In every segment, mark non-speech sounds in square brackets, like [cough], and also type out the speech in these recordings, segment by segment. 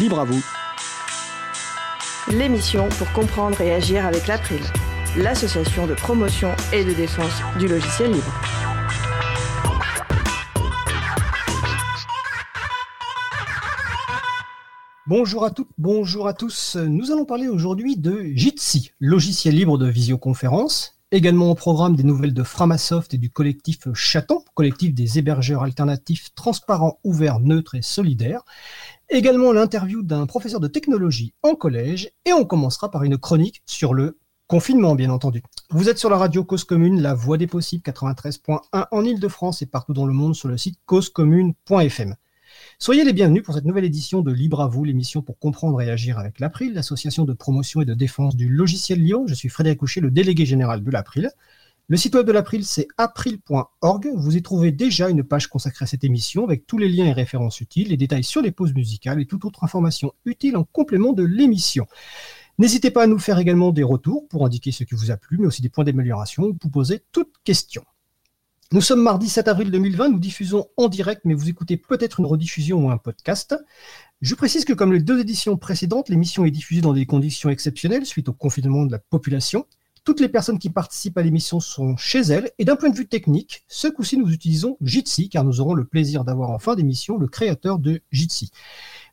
Libre à vous. L'émission pour comprendre et agir avec l'April, l'association de promotion et de défense du logiciel libre. Bonjour à toutes, bonjour à tous. Nous allons parler aujourd'hui de Jitsi, logiciel libre de visioconférence. Également au programme des nouvelles de Framasoft et du collectif Chaton, collectif des hébergeurs alternatifs transparents, ouverts, neutres et solidaires. Également l'interview d'un professeur de technologie en collège. Et on commencera par une chronique sur le confinement, bien entendu. Vous êtes sur la radio Cause Commune, la voix des possibles 93.1 en Ile-de-France et partout dans le monde sur le site causecommune.fm. Soyez les bienvenus pour cette nouvelle édition de Libre à vous, l'émission pour comprendre et agir avec l'April, l'association de promotion et de défense du logiciel libre. Je suis Frédéric Couchet, le délégué général de l'April. Le site web de l'April, c'est april.org. Vous y trouvez déjà une page consacrée à cette émission avec tous les liens et références utiles, les détails sur les pauses musicales et toute autre information utile en complément de l'émission. N'hésitez pas à nous faire également des retours pour indiquer ce qui vous a plu, mais aussi des points d'amélioration ou pour poser toutes questions. Nous sommes mardi 7 avril 2020, nous diffusons en direct, mais vous écoutez peut-être une rediffusion ou un podcast. Je précise que comme les deux éditions précédentes, l'émission est diffusée dans des conditions exceptionnelles suite au confinement de la population. Toutes les personnes qui participent à l'émission sont chez elles, et d'un point de vue technique, ce coup-ci nous utilisons Jitsi, car nous aurons le plaisir d'avoir en fin d'émission le créateur de Jitsi.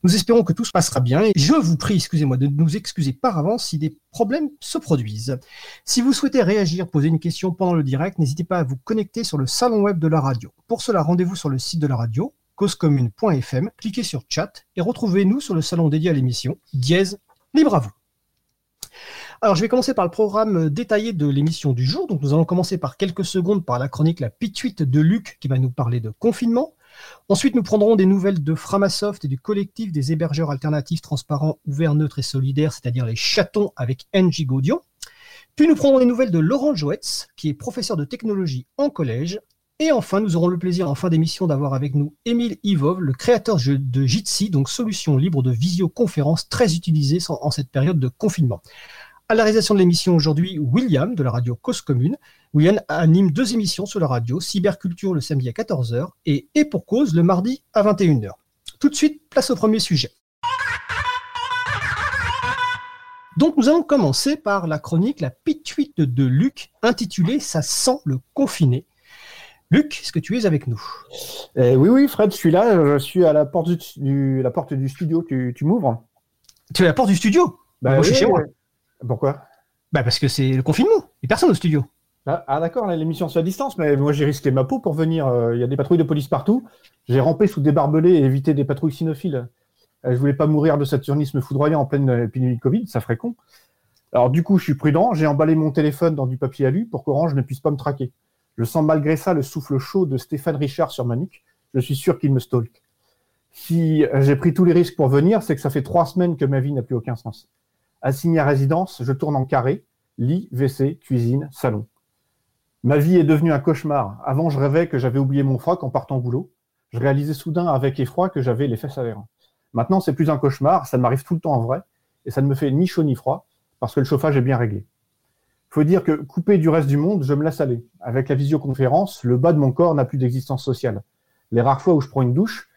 Nous espérons que tout se passera bien et je vous prie, excusez-moi, de nous excuser par avance si des problèmes se produisent. Si vous souhaitez réagir, poser une question pendant le direct, n'hésitez pas à vous connecter sur le salon web de la radio. Pour cela, rendez-vous sur le site de la radio, causecommune.fm, cliquez sur chat et retrouvez-nous sur le salon dédié à l'émission, dièse, libre à vous. Alors, je vais commencer par le programme détaillé de l'émission du jour. Donc, nous allons commencer par quelques secondes par la chronique La Pituite de Luc qui va nous parler de confinement. Ensuite, nous prendrons des nouvelles de Framasoft et du collectif des hébergeurs alternatifs transparents, ouverts, neutres et solidaires, c'est-à-dire les chatons avec NG Gaudion. Puis nous prendrons des nouvelles de Laurent Joetz, qui est professeur de technologie en collège. Et enfin, nous aurons le plaisir en fin d'émission d'avoir avec nous Émile Ivov, le créateur de Jitsi, donc solution libre de visioconférence très utilisée en cette période de confinement. À la réalisation de l'émission aujourd'hui, William de la radio Cause Commune. William anime deux émissions sur la radio, Cyberculture le samedi à 14h et Et pour cause le mardi à 21h. Tout de suite, place au premier sujet. Donc nous allons commencer par la chronique La pituite de Luc, intitulée Ça sent le confiné. Luc, est-ce que tu es avec nous? Eh Oui, oui, Fred, je suis là. Je suis à la porte du, la porte du studio. Tu, m'ouvres? Tu es à la porte du studio? Bah, Moi, je suis chez moi. Pourquoi? Bah parce que c'est le confinement. Il n'y a personne au studio. Ah, ah d'accord, l'émission c'est à distance, mais moi j'ai risqué ma peau pour venir. Euh, il y a des patrouilles de police partout. J'ai rampé sous des barbelés et évité des patrouilles cynophiles. Euh, je voulais pas mourir de saturnisme foudroyant en pleine épidémie de Covid, ça ferait con. Alors du coup, je suis prudent, j'ai emballé mon téléphone dans du papier alu pour qu'Orange ne puisse pas me traquer. Je sens malgré ça le souffle chaud de Stéphane Richard sur ma nuque. Je suis sûr qu'il me stalk. Si euh, j'ai pris tous les risques pour venir, c'est que ça fait trois semaines que ma vie n'a plus aucun sens. Assigné à résidence, je tourne en carré, lit, WC, cuisine, salon. Ma vie est devenue un cauchemar. Avant, je rêvais que j'avais oublié mon froc en partant au boulot. Je réalisais soudain avec effroi que j'avais les fesses. Maintenant, c'est plus un cauchemar, ça m'arrive tout le temps en vrai, et ça ne me fait ni chaud ni froid, parce que le chauffage est bien réglé. Faut dire que coupé du reste du monde, je me laisse aller. Avec la visioconférence, le bas de mon corps n'a plus d'existence sociale. Les rares fois où je prends une douche,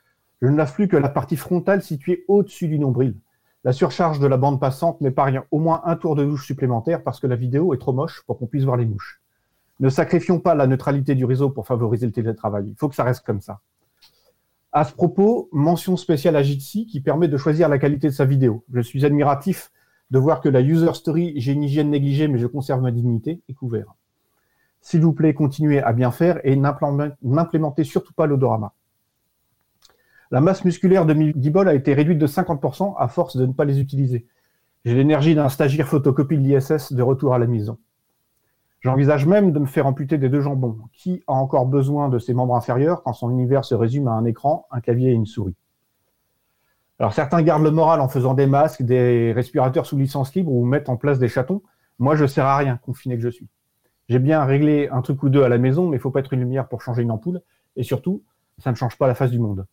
je ne lave plus que la partie frontale située au-dessus du nombril. La surcharge de la bande passante m'épargne au moins un tour de douche supplémentaire parce que la vidéo est trop moche pour qu'on puisse voir les mouches. Ne sacrifions pas la neutralité du réseau pour favoriser le télétravail. Il faut que ça reste comme ça. À ce propos, mention spéciale à Jitsi qui permet de choisir la qualité de sa vidéo. Je suis admiratif de voir que la user story, j'ai une hygiène négligée mais je conserve ma dignité, est couvert. S'il vous plaît, continuez à bien faire et n'implémentez surtout pas l'odorama. La masse musculaire de Guibol a été réduite de 50% à force de ne pas les utiliser. J'ai l'énergie d'un stagiaire photocopie de l'ISS de retour à la maison. J'envisage même de me faire amputer des deux jambons. Qui a encore besoin de ses membres inférieurs quand son univers se résume à un écran, un clavier et une souris? Alors certains gardent le moral en faisant des masques, des respirateurs sous licence libre ou mettent en place des chatons. Moi, je ne sers à rien, confiné que je suis. J'ai bien réglé un truc ou deux à la maison, mais il faut pas être une lumière pour changer une ampoule. Et surtout, ça ne change pas la face du monde.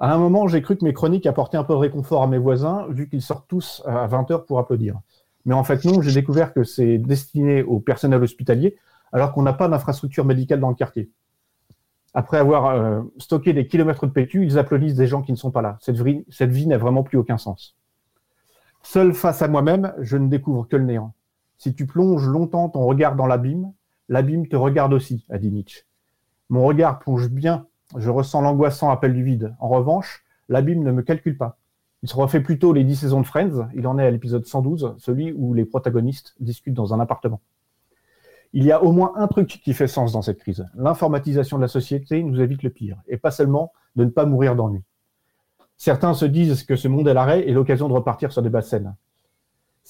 À un moment, j'ai cru que mes chroniques apportaient un peu de réconfort à mes voisins, vu qu'ils sortent tous à 20h pour applaudir. Mais en fait, non, j'ai découvert que c'est destiné au personnel hospitalier, alors qu'on n'a pas d'infrastructure médicale dans le quartier. Après avoir stocké des kilomètres de PQ, ils applaudissent des gens qui ne sont pas là. Cette vie, cette vie n'a vraiment plus aucun sens. Seul face à moi-même, je ne découvre que le néant. Si tu plonges longtemps ton regard dans l'abîme, l'abîme te regarde aussi, a dit Nietzsche. Mon regard plonge bien, je ressens l'angoissant appel du vide. En revanche, l'abîme ne me calcule pas. Il se refait plutôt les dix saisons de Friends, il en est à l'épisode 112, celui où les protagonistes discutent dans un appartement. Il y a au moins un truc qui fait sens dans cette crise. L'informatisation de la société nous évite le pire, et pas seulement de ne pas mourir d'ennui. Certains se disent que ce monde est l'arrêt et l'occasion de repartir sur des basses scènes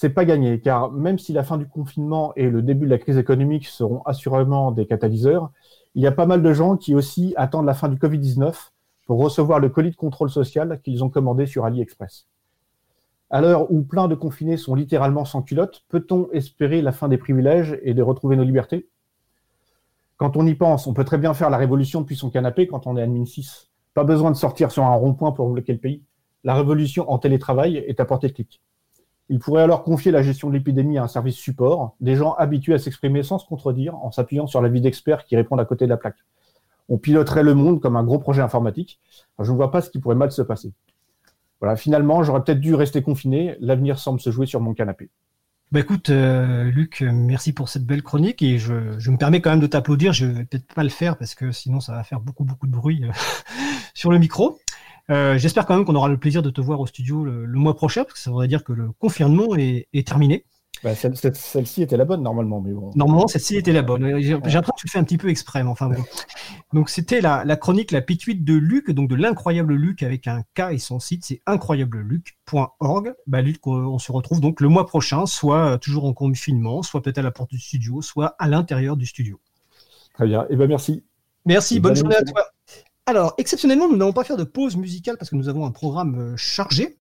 c'est pas gagné, car même si la fin du confinement et le début de la crise économique seront assurément des catalyseurs, il y a pas mal de gens qui aussi attendent la fin du Covid-19 pour recevoir le colis de contrôle social qu'ils ont commandé sur AliExpress. À l'heure où plein de confinés sont littéralement sans culotte, peut-on espérer la fin des privilèges et de retrouver nos libertés? Quand on y pense, on peut très bien faire la révolution depuis son canapé quand on est admin 6. Pas besoin de sortir sur un rond-point pour bloquer le pays. La révolution en télétravail est à portée de clic. Il pourrait alors confier la gestion de l'épidémie à un service support, des gens habitués à s'exprimer sans se contredire, en s'appuyant sur l'avis d'experts qui répondent à côté de la plaque. On piloterait le monde comme un gros projet informatique. je ne vois pas ce qui pourrait mal se passer. Voilà, finalement, j'aurais peut-être dû rester confiné. L'avenir semble se jouer sur mon canapé. Bah écoute, euh, Luc, merci pour cette belle chronique et je, me permets quand même de t'applaudir. Je vais peut-être pas le faire parce que sinon ça va faire beaucoup beaucoup de bruit euh, [laughs] sur le micro. Euh, j'espère quand même qu'on aura le plaisir de te voir au studio le, mois prochain, parce que ça voudrait dire que le confinement est, terminé. Bah, celle-ci était la bonne normalement, mais bon. Normalement, celle-ci était la bonne. J'ai l'impression que tu le fais un petit peu exprès, enfin bon. Donc c'était la, chronique, la pituite de Luc, donc de l'incroyable Luc avec un K et son site, c'est incroyableluc.org. Bah, Luc, on se retrouve donc le mois prochain, soit toujours en confinement, soit peut-être à la porte du studio, soit à l'intérieur du studio. Très bien. Et eh ben merci. Merci. bonne journée à toi. Alors, exceptionnellement, nous n'allons pas faire de pause musicale parce que nous avons un programme euh, chargé.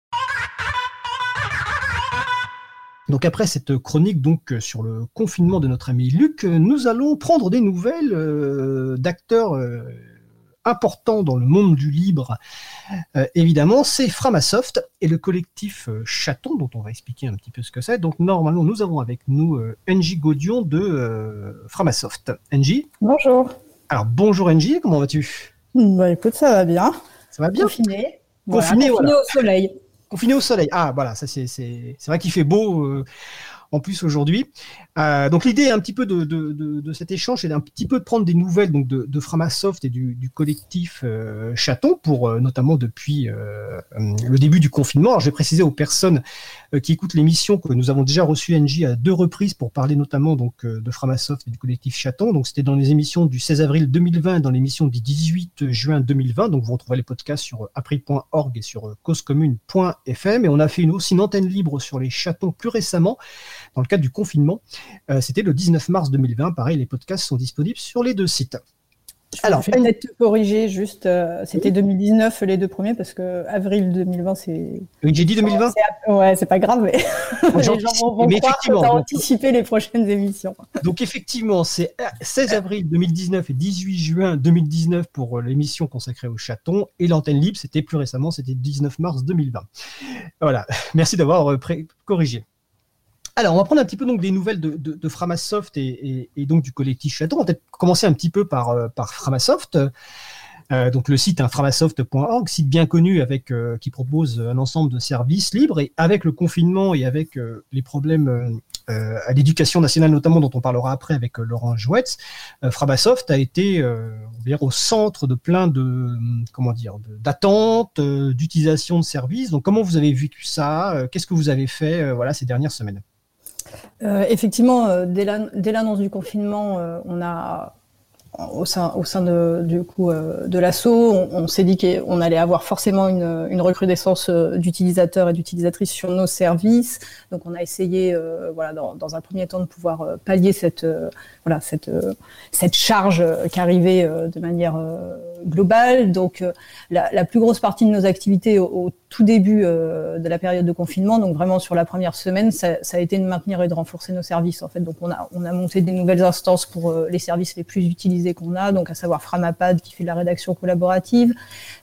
Donc après cette chronique donc euh, sur le confinement de notre ami Luc, euh, nous allons prendre des nouvelles d'acteurs importants dans le monde du libre. évidemment, c'est Framasoft et le collectif Chaton, dont on va expliquer un petit peu ce que c'est. Donc normalement, nous avons avec nous Angie Gaudion de Framasoft. Angie Bonjour. Alors bonjour Angie, comment vas-tu? Bah écoute, ça va bien. Ça va bien. Confiné. Confiné, confiné au soleil. Confiné au soleil. Ah voilà, ça c'est vrai qu'il fait beau. Euh, en plus aujourd'hui. Euh, donc l'idée un petit peu de, cet échange, c'est un petit peu de prendre des nouvelles donc de, Framasoft et du, collectif euh, Chaton pour euh, notamment depuis le début du confinement. Alors je vais préciser aux personnes qui écoutent l'émission que nous avons déjà reçu NJ à deux reprises pour parler notamment donc de Framasoft et du collectif Chaton. Donc c'était dans les émissions du 16 avril 2020 et dans l'émission du 18 juin 2020. Donc vous retrouvez les podcasts sur april.org et sur causecommune.fm. Et on a fait une aussi une antenne libre sur les chatons plus récemment dans le cadre du confinement. Euh, c'était le 19 mars 2020. Pareil, les podcasts sont disponibles sur les deux sites. Alors, je vais peut-être te corriger, juste, euh, c'était 2019 les deux premiers, parce que avril 2020, c'est. Oui, j'ai dit 2020 Ouais, c'est pas grave, mais [laughs] les gens vont, croire que anticipé les prochaines émissions. Donc, effectivement, c'est 16 avril 2019 et 18 juin 2019 pour euh, l'émission consacrée au chaton, et l'antenne libre, c'était plus récemment, c'était 19 mars 2020. Voilà, [laughs] merci d'avoir corrigé. Alors, on va prendre un petit peu donc des nouvelles de, Framasoft et, donc du collectif Chaton. On va peut-être commencer un petit peu par, euh, Framasoft. Euh, donc le site hein, framasoft.org, site bien connu euh, qui propose un ensemble de services libres et avec le confinement et avec les problèmes à l'éducation nationale notamment dont on parlera après avec Laurent Jouetz, Framasoft a été au centre de plein de dire d'attentes, d'utilisation de services. Donc comment vous avez vécu ça? Qu'est-ce que vous avez fait voilà ces dernières semaines? Effectivement, euh, dès l'annonce du confinement, euh, on a au sein, au sein de, du coup euh, de l'assaut, on, s'est dit qu'on allait avoir forcément une, une recrudescence euh, d'utilisateurs et d'utilisatrices sur nos services. Donc, on a essayé, euh, voilà, dans, un premier temps, de pouvoir pallier cette, voilà, cette, cette charge qui arrivait de manière globale. Donc, la, la, plus grosse partie de nos activités au, tout début de la période de confinement, donc vraiment sur la première semaine, ça, ça, a été de maintenir et de renforcer nos services. En fait, donc on a, on a monté des nouvelles instances pour les services les plus utilisés qu'on a, donc à savoir Framapad qui fait de la rédaction collaborative,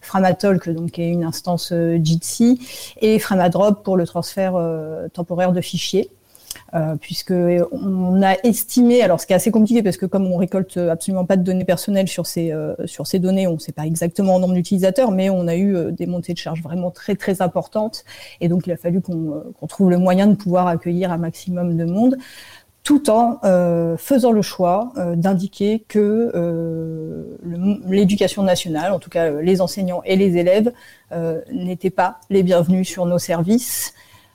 Framatalk donc qui est une instance euh, Jitsi et Framadrop pour le transfert euh, temporaire de fichiers. euh, puisque on a estimé, alors ce qui est assez compliqué parce que comme on récolte absolument pas de données personnelles sur ces euh, sur ces données, on ne sait pas exactement en nombre d'utilisateurs, mais on a eu des montées de charges vraiment très très importantes, et donc il a fallu qu'on trouve le moyen de pouvoir accueillir un maximum de monde tout en faisant le choix d'indiquer que l'éducation nationale, en tout cas les enseignants et les élèves, n'étaient pas les bienvenus sur nos services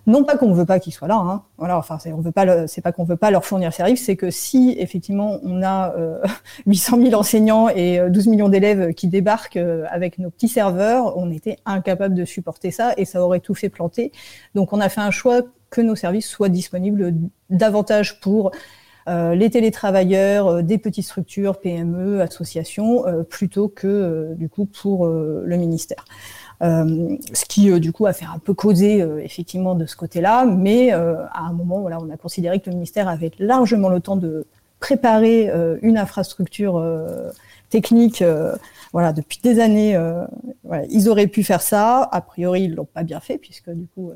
non pas qu'on ne veut pas qu'ils soient là, hein. voilà, enfin c'est, on veut pas, c'est pas qu'on veut pas leur fournir service, c'est que si effectivement on a 800 euh, [laughs] 000 enseignants et 12 euh, millions d'élèves qui débarquent euh, avec nos petits serveurs, on était incapable de supporter ça et ça aurait tout fait planter. Donc on a fait un choix que nos services soient disponibles davantage pour les télétravailleurs, des petites structures, PME, associations, plutôt que du coup pour le ministère. Euh, ce qui euh, du coup a fait un peu causer euh, effectivement de ce côté-là, mais à un moment, voilà, on a considéré que le ministère avait largement le temps de préparer une infrastructure technique. voilà, depuis des années, voilà, ils auraient pu faire ça. A priori, ils l'ont pas bien fait puisque du coup.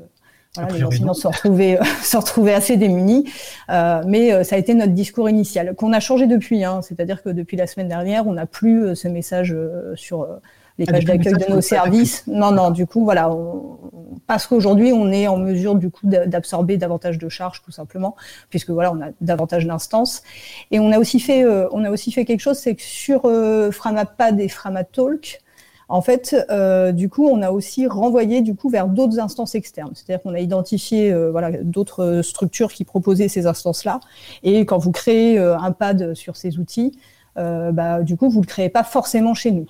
Voilà, les enseignants se retrouvaient, [laughs] se retrouvaient assez démunis, euh, mais ça a été notre discours initial qu'on a changé depuis. Hein, C'est-à-dire que depuis la semaine dernière, on n'a plus ce message sur les pages d'accueil de nos services. Non, non, du coup, voilà, parce qu'aujourd'hui, on est en mesure du coup d'absorber davantage de charges, tout simplement, puisque voilà, on a davantage d'instances. Et on a aussi fait, euh, on a aussi fait quelque chose, c'est que sur euh, Framapad et Framatalk, en fait, euh, du coup, on a aussi renvoyé du coup vers d'autres instances externes. C'est-à-dire qu'on a identifié euh, voilà d'autres structures qui proposaient ces instances-là. Et quand vous créez un pad sur ces outils, bah, du coup, vous le créez pas forcément chez nous.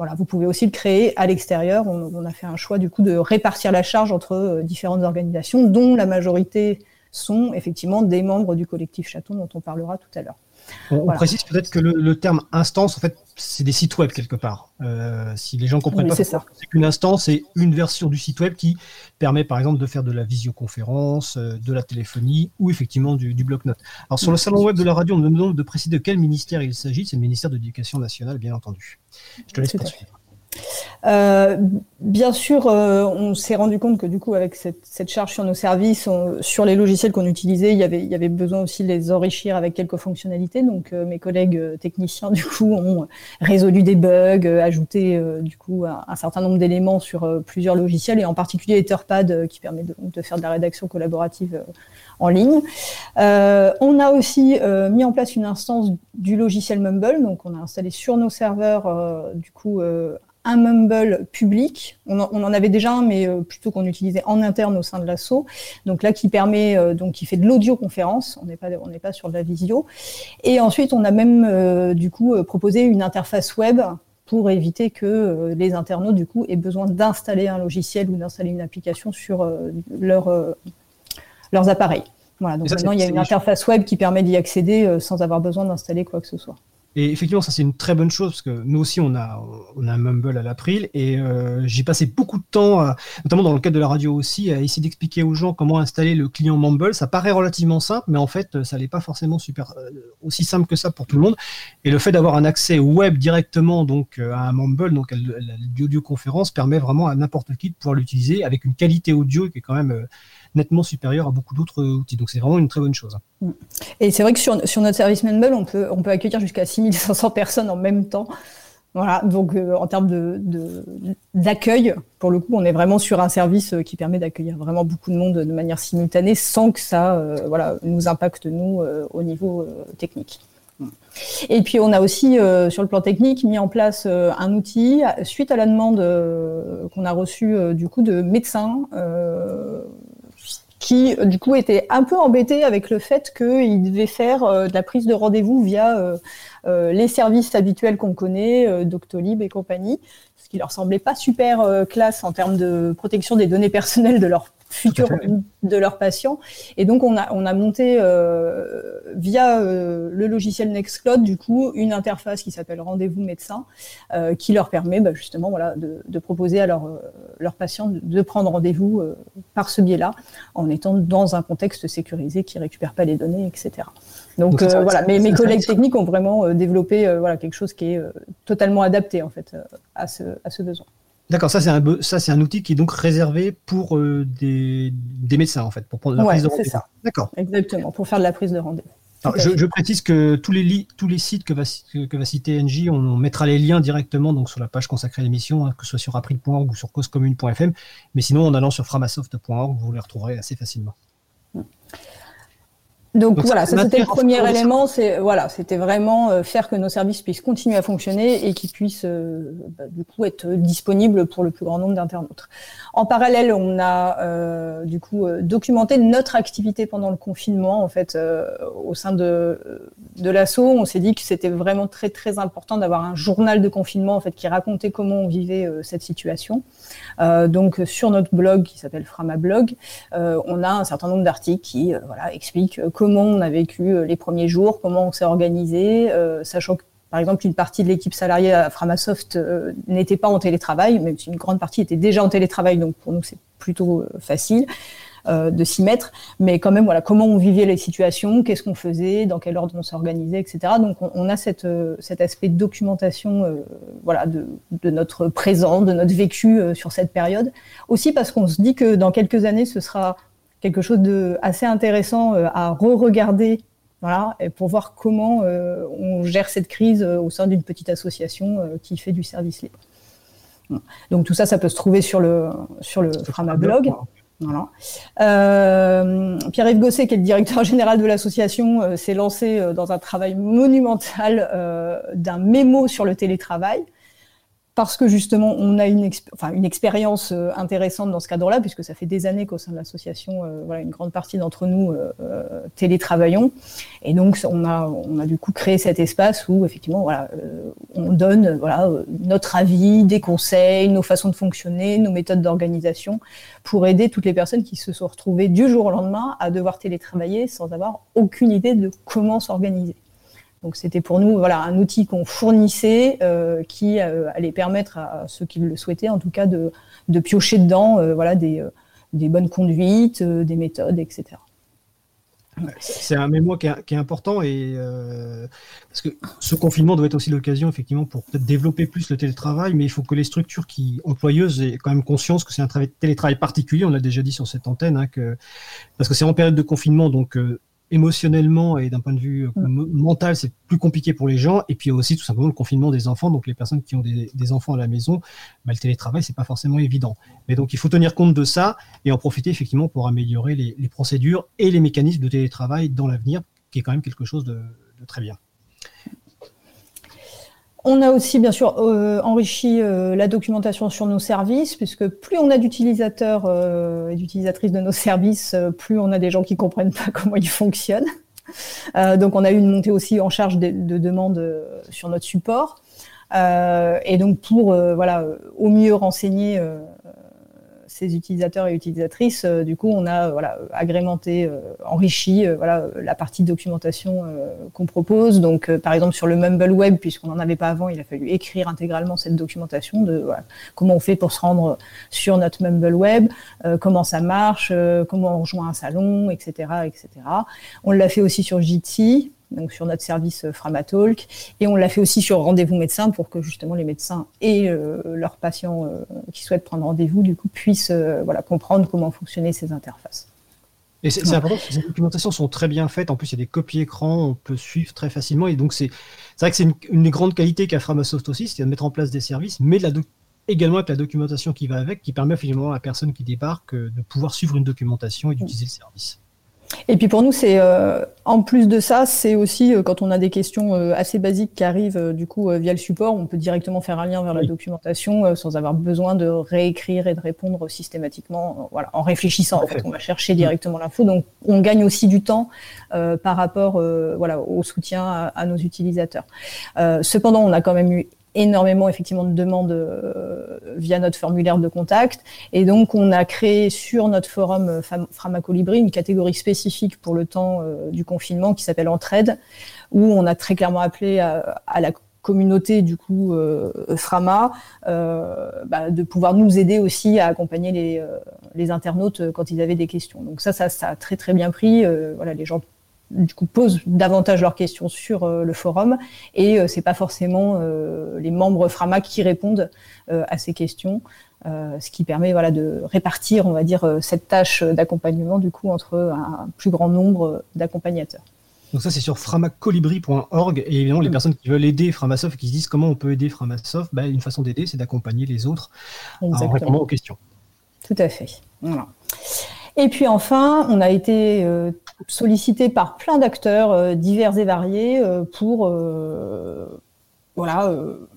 Voilà, vous pouvez aussi le créer à l'extérieur. On, a fait un choix du coup de répartir la charge entre euh, différentes organisations, dont la majorité sont effectivement des membres du collectif Chaton dont on parlera tout à l'heure. On, précise peut-être que le, terme instance, en fait, c'est des sites web quelque part. Euh, si les gens comprennent pas, c'est qu'une instance, c'est une version du site web qui permet, par exemple, de faire de la visioconférence, euh, de la téléphonie ou effectivement du, bloc-notes. Alors sur le salon web de la radio, on nous demande de préciser de quel ministère il s'agit. C'est le ministère de l'Éducation nationale, bien entendu. Je te laisse poursuivre. Euh, bien sûr, euh, on s'est rendu compte que du coup, avec cette, charge sur nos services, sur les logiciels qu'on utilisait, il y, avait, besoin aussi de les enrichir avec quelques fonctionnalités. Donc, euh, mes collègues techniciens, [laughs] du coup, ont résolu des bugs, ajouté du coup un, certain nombre d'éléments sur plusieurs logiciels, et en particulier Etherpad, qui permet de, faire de la rédaction collaborative ligne. on a aussi mis en place une instance du logiciel Mumble, donc on a installé sur nos serveurs, du coup, un Mumble public. On en, avait déjà un, mais euh, plutôt qu'on utilisait en interne au sein de l'assaut. Donc là, qui permet, euh, donc qui fait de l'audioconférence. On n'est pas, on n'est pas sur de la visio. Et ensuite, on a même euh, du coup proposé une interface web pour éviter que les internautes du coup aient besoin d'installer un logiciel ou d'installer une application sur leur, leurs appareils. Voilà. Donc maintenant, il y a une interface web qui permet d'y accéder sans avoir besoin d'installer quoi que ce soit. Et effectivement, ça c'est une très bonne chose parce que nous aussi on a on a un Mumble à l'April et euh, j'ai passé beaucoup de temps, notamment dans le cadre de la radio aussi, à essayer d'expliquer aux gens comment installer le client Mumble. Ça paraît relativement simple, mais en fait ça n'est pas forcément super euh, aussi simple que ça pour tout le monde. Et le fait d'avoir un accès web directement donc euh, à un Mumble, donc à l'audioconférence, permet vraiment à n'importe qui de pouvoir l'utiliser avec une qualité audio qui est quand même nettement supérieur à beaucoup d'autres outils. Donc c'est vraiment une très bonne chose. Et c'est vrai que sur, notre service Mumble, on peut, on peut accueillir jusqu'à 6500 [laughs] personnes en même temps. Voilà, donc euh, en termes de, d'accueil, pour le coup, on est vraiment sur un service euh, qui permet d'accueillir vraiment beaucoup de monde de manière simultanée sans que ça euh, voilà, nous impacte, nous, au niveau technique. Et puis on a aussi, sur le plan technique, mis en place un outil suite à la demande qu'on a reçue du coup de médecins qui du coup était un peu embêté avec le fait qu'il devait faire euh, de la prise de rendez-vous via euh, euh, les services habituels qu'on connaît, Doctolib et compagnie, ce qui leur semblait pas super classe en termes de protection des données personnelles de leurs futur de leurs patients. Et donc, on a, on a monté euh, via euh, le logiciel Nextcloud, du coup, une interface qui s'appelle Rendez-vous médecin, euh, qui leur permet bah, justement voilà, de, de proposer à leurs leur patients de, prendre rendez-vous par ce biais-là, en étant dans un contexte sécurisé qui récupère pas les données, etc. Donc, voilà, mes, mes collègues techniques ont vraiment développé voilà, quelque chose qui est totalement adapté en fait à ce, à ce besoin. D'accord, ça c'est un ça c'est un outil qui est donc réservé pour euh, des, des, médecins en fait, pour prendre la prise de rendez-vous. D'accord. Exactement, pour faire de la prise de rendez-vous. Je, je, précise que tous les, tous les sites que va, que, va citer NJ, on, mettra les liens directement donc sur la page consacrée à l'émission, hein, que ce soit sur april.org ou sur causecommune.fm. Mais sinon, en allant sur framasoft.org, vous les retrouverez assez facilement. Donc, voilà, ça c'était le premier élément, c'est voilà, c'était vraiment euh, faire que nos services puissent continuer à fonctionner et qu'ils puissent euh, bah, du coup être disponibles pour le plus grand nombre d'internautes. En parallèle, on a euh, du coup documenté notre activité pendant le confinement en fait au sein de de l'asso. On s'est dit que c'était vraiment très très important d'avoir un journal de confinement en fait qui racontait comment on vivait cette situation. Donc sur notre blog qui s'appelle Framablog, on a un certain nombre d'articles qui voilà expliquent comment on a vécu euh, les premiers jours, comment on s'est organisé, euh, sachant que par exemple, une partie de l'équipe salariée à Framasoft euh, n'était pas en télétravail, même si une grande partie était déjà en télétravail, donc pour nous c'est plutôt facile de s'y mettre. Mais quand même, voilà, comment on vivait les situations, qu'est-ce qu'on faisait, dans quel ordre on s'organisait, etc. Donc on, a cette, cet aspect de documentation, voilà, de, de, notre présent, de notre vécu sur cette période. Aussi parce qu'on se dit que dans quelques années, ce sera quelque chose de assez intéressant euh, à re-regarder voilà, et pour voir comment euh, on gère cette crise euh, au sein d'une petite association qui fait du service libre. Donc tout ça, ça peut se trouver sur le sur le Frama blog. Euh, Pierre-Yves Gosset, qui est le directeur [laughs] général de l'association, s'est lancé dans un travail monumental d'un mémo sur le télétravail parce que justement on a une, expérience euh, intéressante dans ce cadre-là, puisque ça fait des années qu'au sein de l'association, euh, voilà, une grande partie d'entre nous euh, télétravaillons, et donc on a, on a du coup créé cet espace où effectivement, voilà, on donne, voilà, notre avis, des conseils, nos façons de fonctionner, nos méthodes d'organisation, pour aider toutes les personnes qui se sont retrouvées du jour au lendemain à devoir télétravailler sans avoir aucune idée de comment s'organiser. Donc c'était pour nous voilà un outil qu'on fournissait euh, qui euh, allait permettre à ceux qui le souhaitaient en tout cas de, piocher dedans euh, voilà des, bonnes conduites, des méthodes, etc. C'est un mémoire qui est, important et parce que ce confinement doit être aussi l'occasion effectivement pour développer plus le télétravail, mais il faut que les structures qui employeuses aient quand même conscience que c'est un télétravail particulier. On l'a déjà dit sur cette antenne, hein, que parce que c'est en période de confinement, donc émotionnellement et d'un point de vue euh, mm. mental, c'est plus compliqué pour les gens. Et puis aussi tout simplement le confinement des enfants. Donc les personnes qui ont des, enfants à la maison, bah, le télétravail, c'est pas forcément évident. Mais donc il faut tenir compte de ça et en profiter effectivement pour améliorer les, procédures et les mécanismes de télétravail dans l'avenir, qui est quand même quelque chose de très bien. On a aussi bien sûr euh, enrichi euh, la documentation sur nos services, puisque plus on a d'utilisateurs euh, et d'utilisatrices de nos services, plus on a des gens qui comprennent pas [laughs] comment ils fonctionnent. donc on a eu une montée aussi en charge de, de demandes sur notre support. et donc pour voilà au mieux renseigner ces utilisateurs et utilisatrices, euh, du coup, on a voilà, agrémenté, euh, enrichi euh, voilà, la partie de documentation qu'on propose. Donc, par exemple, sur le Mumble Web, puisqu'on n'en avait pas avant, il a fallu écrire intégralement cette documentation de comment on fait pour se rendre sur notre Mumble Web, comment ça marche, comment on rejoint un salon, etc. etc. On l'a fait aussi sur Jitsi, donc sur notre service euh, Framatalk. Et on l'a fait aussi sur rendez-vous médecin pour que justement les médecins et euh, leurs patients euh, qui souhaitent prendre rendez-vous du coup puissent voilà comprendre comment fonctionner ces interfaces. Et c'est important que ces documentations sont très bien faites. En plus, il y a des copies écran, on peut suivre très facilement. Et donc, c'est vrai que c'est une, une, grande qualité qu'a Framasoft aussi, c'est de mettre en place des services, mais la également avec la documentation qui va avec, qui permet finalement à la personne qui débarque de pouvoir suivre une documentation et d'utiliser le service. Et puis pour nous, c'est euh, en plus de ça, c'est aussi euh, quand on a des questions euh, assez basiques qui arrivent du coup via le support, on peut directement faire un lien vers la documentation sans avoir besoin de réécrire et de répondre systématiquement. voilà, en réfléchissant, en fait, on va chercher directement l'info. Donc on gagne aussi du temps par rapport voilà au soutien à, à nos utilisateurs. cependant, on a quand même eu énormément effectivement de demandes euh, via notre formulaire de contact. Et donc on a créé sur notre forum euh, Framacolibri une catégorie spécifique pour le temps euh, du confinement qui s'appelle Entraide où on a très clairement appelé à, la communauté du coup Frama bah, de pouvoir nous aider aussi à accompagner les, les internautes quand ils avaient des questions. Donc ça ça ça a très très bien pris. Voilà les gens du coup posent davantage leurs questions sur le forum et c'est pas forcément les membres Frama qui répondent à ces questions. ce qui permet voilà de répartir on va dire cette tâche d'accompagnement du coup entre un plus grand nombre d'accompagnateurs. Donc ça, c'est sur framacolibri.org. Et évidemment, les mm. personnes qui veulent aider Framasoft, qui se disent comment on peut aider Framasoft, bah, une façon d'aider, c'est d'accompagner les autres en répondant aux questions. Tout à fait. Et puis enfin, on a été euh, sollicité par plein d'acteurs euh, divers et variés euh, pour voilà,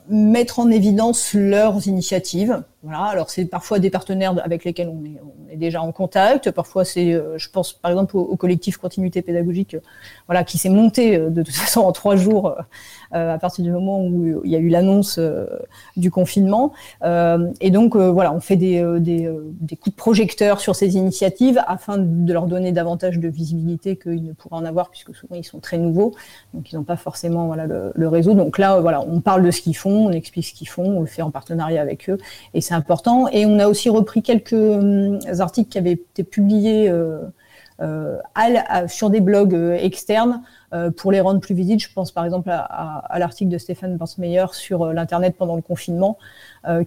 mettre en évidence leurs initiatives. Voilà, alors c'est parfois des partenaires avec lesquels on est, déjà en contact. Parfois c'est, euh, je pense par exemple au, collectif Continuité Pédagogique, euh, voilà, qui s'est monté euh, de toute [laughs] façon en trois jours à partir du moment où il y a eu l'annonce du confinement. et donc voilà, on fait des, coups de projecteur sur ces initiatives afin de leur donner davantage de visibilité qu'ils ne pourraient en avoir puisque souvent ils sont très nouveaux, donc ils n'ont pas forcément voilà le, le réseau. Donc là voilà, on parle de ce qu'ils font, on explique ce qu'ils font, on le fait en partenariat avec eux et c'est important. Et on a aussi repris quelques hum, articles qui avaient été publiés euh, euh, sur des blogs euh, externes pour les rendre plus visibles. Je pense par exemple à, l'article de Stéphane Bansmeyer sur l'Internet pendant le confinement,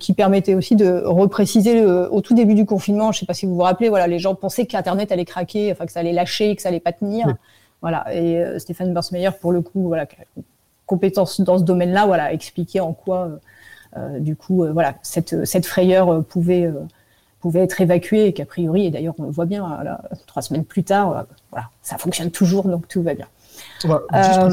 qui permettait aussi de repréciser au tout début du confinement, je ne sais pas si vous vous rappelez, voilà, les gens pensaient qu'Internet allait craquer, enfin que ça allait lâcher, que ça allait pas tenir. Voilà. Et Stéphane Bansmeyer, pour le coup, voilà, compétence dans ce domaine-là, voilà, expliquer en quoi euh, du coup, euh, voilà, cette, cette frayeur euh, pouvait pouvait être évacuée et qu'a priori, et d'ailleurs on le voit bien, trois semaines plus tard, voilà, ça fonctionne toujours, donc tout va bien.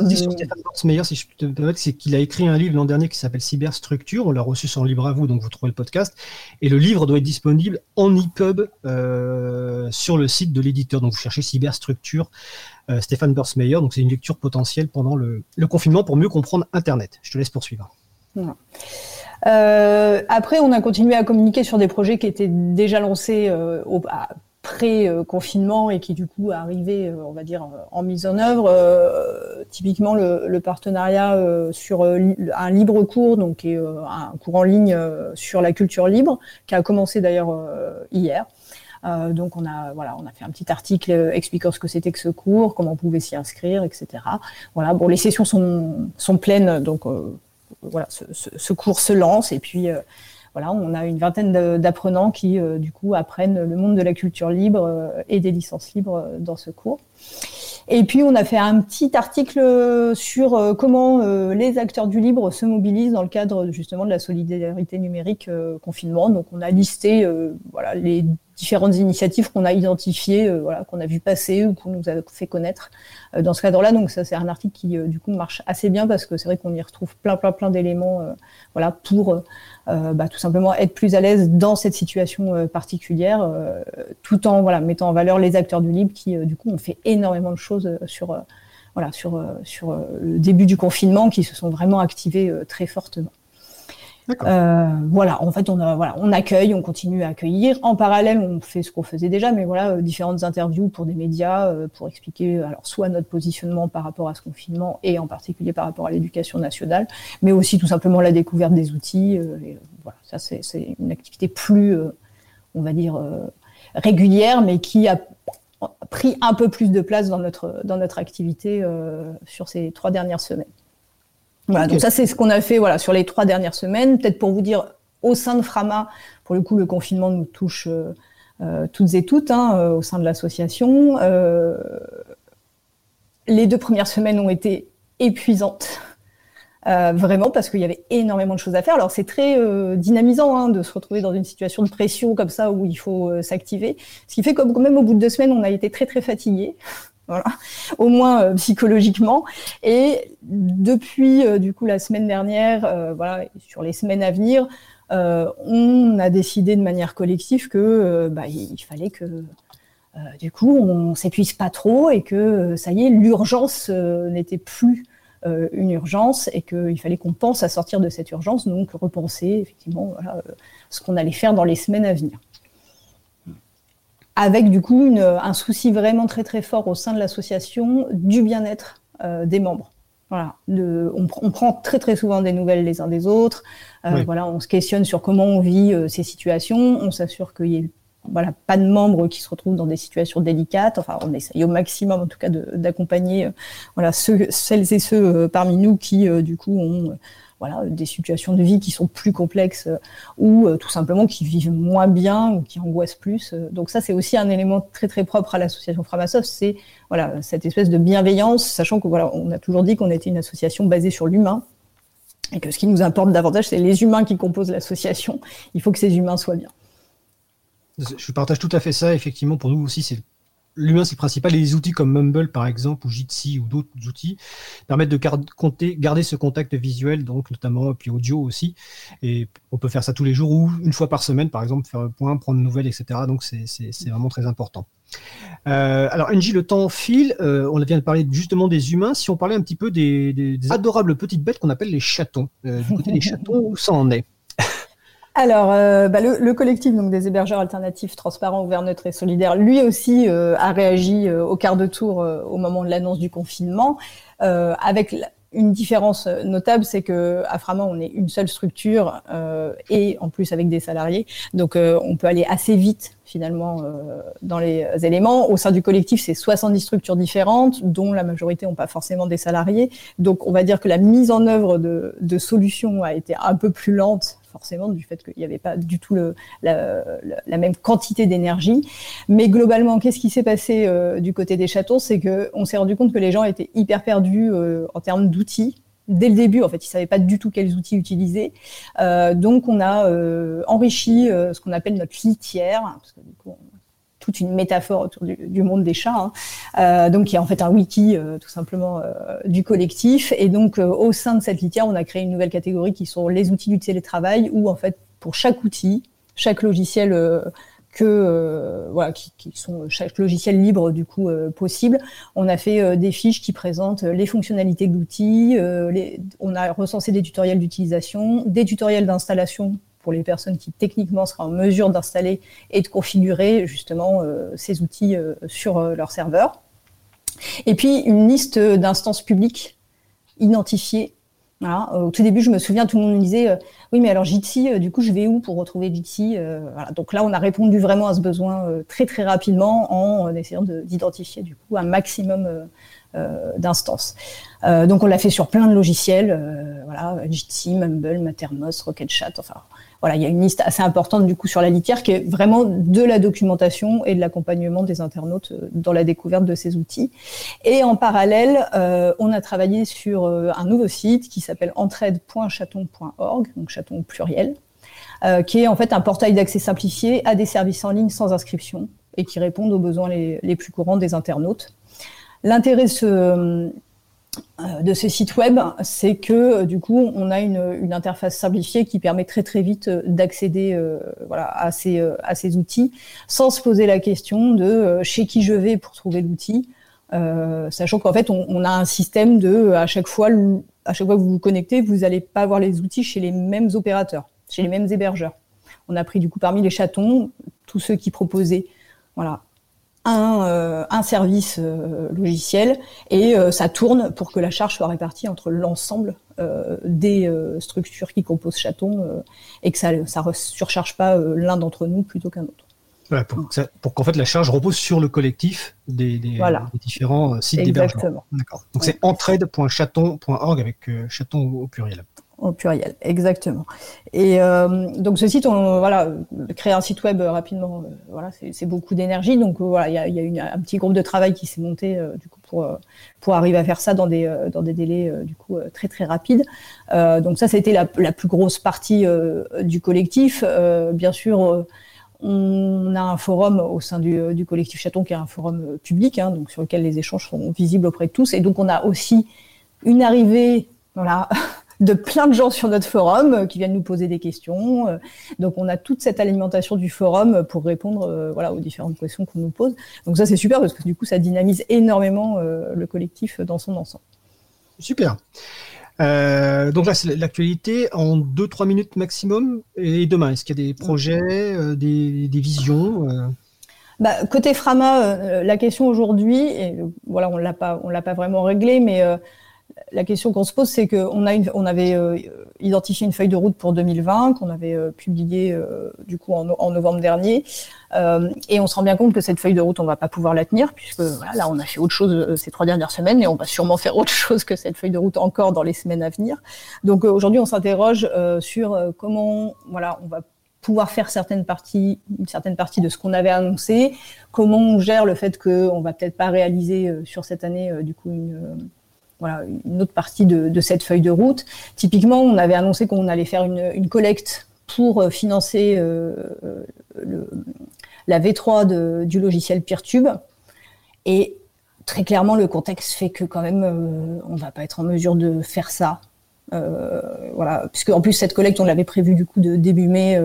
Juste sur Stéphane Meilleur, si je peux te permettre, c'est qu'il a écrit un livre l'an dernier qui s'appelle Cyberstructure. On l'a reçu sur Libre à vous, donc vous trouvez le podcast. Et le livre doit être disponible en EPUB sur le site de l'éditeur. Donc vous cherchez Cyberstructure, Stéphane Meilleur. Donc c'est une lecture potentielle pendant le, le, confinement pour mieux comprendre Internet. Je te laisse poursuivre. Euh, après, on a continué à communiquer sur des projets qui étaient déjà lancés euh, au, pré-confinement et qui du coup arrivaient, euh, on va dire, en mise en œuvre. typiquement, le, partenariat sur un libre cours, donc un cours en ligne sur la culture libre, qui a commencé d'ailleurs hier. donc on a voilà, on a fait un petit article expliquant ce que c'était que ce cours, comment on pouvait s'y inscrire, etc. Voilà, bon, les sessions sont sont pleines, donc voilà, ce, cours se lance et puis euh, voilà, on a une vingtaine d'apprenants qui euh, du coup apprennent le monde de la culture libre euh, et des licences libres dans ce cours. Et puis on a fait un petit article sur comment les acteurs du libre se mobilisent dans le cadre justement de la solidarité numérique confinement. Donc on a listé voilà les différentes initiatives qu'on a identifiées, euh, voilà, qu'on a vu passer ou qu'on nous a fait connaître euh, dans ce cadre-là. Donc ça, c'est un article qui euh, du coup marche assez bien parce que c'est vrai qu'on y retrouve plein, plein, plein d'éléments, voilà, pour bah, tout simplement être plus à l'aise dans cette situation particulière, tout en voilà mettant en valeur les acteurs du libre qui du coup ont fait énormément de choses sur voilà sur sur le début du confinement, qui se sont vraiment activés très fortement. Euh, voilà, en fait, on, a, voilà, on accueille, on continue à accueillir. En parallèle, on fait ce qu'on faisait déjà, mais voilà, euh, différentes interviews pour des médias, euh, pour expliquer alors soit notre positionnement par rapport à ce confinement et en particulier par rapport à l'éducation nationale, mais aussi tout simplement la découverte des outils. Voilà, ça c'est une activité plus, on va dire, régulière, mais qui a pris un peu plus de place dans notre, dans notre activité sur ces trois dernières semaines. Voilà, donc ça c'est ce qu'on a fait voilà sur les trois dernières semaines. Peut-être pour vous dire, au sein de Frama, pour le coup le confinement nous touche euh, euh, toutes et toutes hein, euh, au sein de l'association. les deux premières semaines ont été épuisantes. vraiment parce qu'il y avait énormément de choses à faire. Alors c'est très dynamisant hein, de se retrouver dans une situation de pression comme ça où il faut s'activer. Ce qui fait que quand même au bout de deux semaines, on a été très très fatigué au moins euh, psychologiquement. Et depuis euh, du coup la semaine dernière, euh, voilà, sur les semaines à venir, on a décidé de manière collective que bah, il fallait que du coup on s'épuise pas trop et que ça y est, l'urgence n'était plus une urgence et qu'il fallait qu'on pense à sortir de cette urgence, donc repenser effectivement ce qu'on allait faire dans les semaines à venir avec du coup une, un souci vraiment très très fort au sein de l'association du bien-être euh, des membres. Voilà, on, on, prend très très souvent des nouvelles les uns des autres. Euh, Voilà, on se questionne sur comment on vit euh, ces situations. On s'assure qu'il y ait voilà, pas de membres qui se retrouvent dans des situations délicates. Enfin, on essaye au maximum, en tout cas, d'accompagner voilà ceux, celles et ceux parmi nous qui, du coup, ont voilà, des situations de vie qui sont plus complexes euh, ou euh, tout simplement qui vivent moins bien ou qui angoissent plus. Euh. Donc ça, c'est aussi un élément très très propre à l'association Framasoft, c'est voilà cette espèce de bienveillance, sachant que voilà, on a toujours dit qu'on était une association basée sur l'humain et que ce qui nous importe davantage, c'est les humains qui composent l'association. Il faut que ces humains soient bien. Je partage tout à fait ça. Effectivement, pour nous aussi, c'est l'humain c'est principal et les outils comme Mumble par exemple ou Jitsi ou d'autres outils permettent de garder ce contact visuel donc notamment puis audio aussi. Et on peut faire ça tous les jours ou une fois par semaine par exemple faire un point prendre une nouvelle etc donc c'est vraiment très important. Euh, alors NJ le temps file. Euh, on vient de parler justement des humains. Si on parlait un petit peu des, adorables petites bêtes qu'on appelle les chatons euh, du côté des chatons où ça en est? Alors, euh, bah, le, collectif donc des hébergeurs alternatifs, transparents, ouverts, neutres et solidaires, lui aussi euh, a réagi euh, au quart de tour au moment de l'annonce du confinement, avec une différence notable, c'est que à Frama, on est une seule structure et en plus avec des salariés, donc on peut aller assez vite finalement dans les éléments. Au sein du collectif, c'est 70 structures différentes, dont la majorité n'ont pas forcément des salariés. Donc on va dire que la mise en œuvre de, de solutions a été un peu plus lente forcément du fait qu'il n'y avait pas du tout la, même quantité d'énergie. Mais globalement, qu'est-ce qui s'est passé euh, du côté des chatons C'est qu'on s'est rendu compte que les gens étaient hyper perdus euh, en termes d'outils. Dès le début, en fait, ils savaient pas du tout quels outils utiliser. Euh, donc, on a enrichi ce qu'on appelle notre litière, coup, toute une métaphore autour du, monde des chats, hein. euh, donc qui est en fait un wiki euh, tout simplement euh, du collectif. Et donc au sein de cette litière, on a créé une nouvelle catégorie qui sont les outils du télétravail, où en fait pour chaque outil, chaque logiciel que voilà qui, sont chaque logiciel libre du coup possible. On a fait des fiches qui présentent les fonctionnalités de l'outil. on a recensé des tutoriels d'utilisation, des tutoriels d'installation pour les personnes qui techniquement seraient en mesure d'installer et de configurer justement euh, ces outils euh, sur euh, leur serveur. Et puis une liste d'instances publiques identifiées. Au tout début, je me souviens, tout le monde me disait oui, mais alors Jitsi, du coup, je vais où pour retrouver Jitsi. Donc là, on a répondu vraiment à ce besoin très très rapidement en essayant d'identifier du coup un maximum d'instances. donc on l'a fait sur plein de logiciels, voilà, Jitsi, Mumble, Mattermost, RocketChat, enfin voilà, il y a une liste assez importante du coup sur la litière qui est vraiment de la documentation et de l'accompagnement des internautes euh, dans la découverte de ces outils. Et en parallèle, euh, on a travaillé sur euh, un nouveau site qui s'appelle entraide.chaton.org, donc chaton pluriel, qui est en fait un portail d'accès simplifié à des services en ligne sans inscription et qui répondent aux besoins les, les plus courants des internautes. L'intérêt de ce, de ce site web, c'est que euh, du coup, on a une, interface simplifiée qui permet très très vite euh, d'accéder voilà, à, ces, à ces outils sans se poser la question de chez qui je vais pour trouver l'outil, sachant qu'en fait, on, a un système de à chaque fois, à chaque fois que vous vous connectez, vous n'allez pas avoir les outils chez les mêmes opérateurs, chez les mêmes hébergeurs. On a pris du coup parmi les chatons tous ceux qui proposaient voilà, un, euh, un service euh, logiciel et euh, ça tourne pour que la charge soit répartie entre l'ensemble des structures qui composent Chaton et que ça ne surcharge pas l'un d'entre nous plutôt qu'un autre. pour, qu'en fait la charge repose sur le collectif des, des, différents sites d'hébergement. D'accord. Donc c'est entraide.chaton.org avec chaton au pluriel au pluriel, exactement. Et euh, donc ce site, on voilà, créer un site web rapidement, euh, voilà, c'est beaucoup d'énergie. Donc euh, voilà, il y a, y un petit groupe de travail qui s'est monté du coup pour pour arriver à faire ça dans des dans des délais du coup très très rapides. donc ça, c'était la, la plus grosse partie du collectif. bien sûr. on a un forum au sein du, du, collectif Chaton qui est un forum public, hein, donc sur lequel les échanges sont visibles auprès de tous. Et donc on a aussi une arrivée, voilà, [laughs] de plein de gens sur notre forum euh, qui viennent nous poser des questions. Euh, donc on a toute cette alimentation du forum pour répondre euh, voilà aux différentes questions qu'on nous pose. Donc ça c'est super parce que du coup ça dynamise énormément le collectif dans son ensemble. Super. donc là, c'est l'actualité en 2-3 minutes maximum. Et demain, est-ce qu'il y a des projets, des, visions bah, Côté Frama, la question aujourd'hui, et voilà, on l'a pas, on l'a pas vraiment réglé, mais la question qu'on se pose, c'est qu'on avait euh, identifié une feuille de route pour 2020 qu'on avait euh, publiée euh, du coup en, novembre dernier, et on se rend bien compte que cette feuille de route, on va pas pouvoir la tenir puisque là, on a fait autre chose ces trois dernières semaines et on va sûrement faire autre chose que cette feuille de route encore dans les semaines à venir. Donc aujourd'hui, on s'interroge sur comment, voilà, on va pouvoir faire certaines parties, une certaine partie de ce qu'on avait annoncé, comment on gère le fait qu'on va peut-être pas réaliser sur cette année du coup une voilà, une autre partie de, cette feuille de route. Typiquement, on avait annoncé qu'on allait faire une, collecte pour euh, financer euh, euh, la V3 du logiciel Peertube. Et très clairement, le contexte fait que quand même, on ne va pas être en mesure de faire ça. voilà, puisque en plus cette collecte, on l'avait prévu du coup de début mai,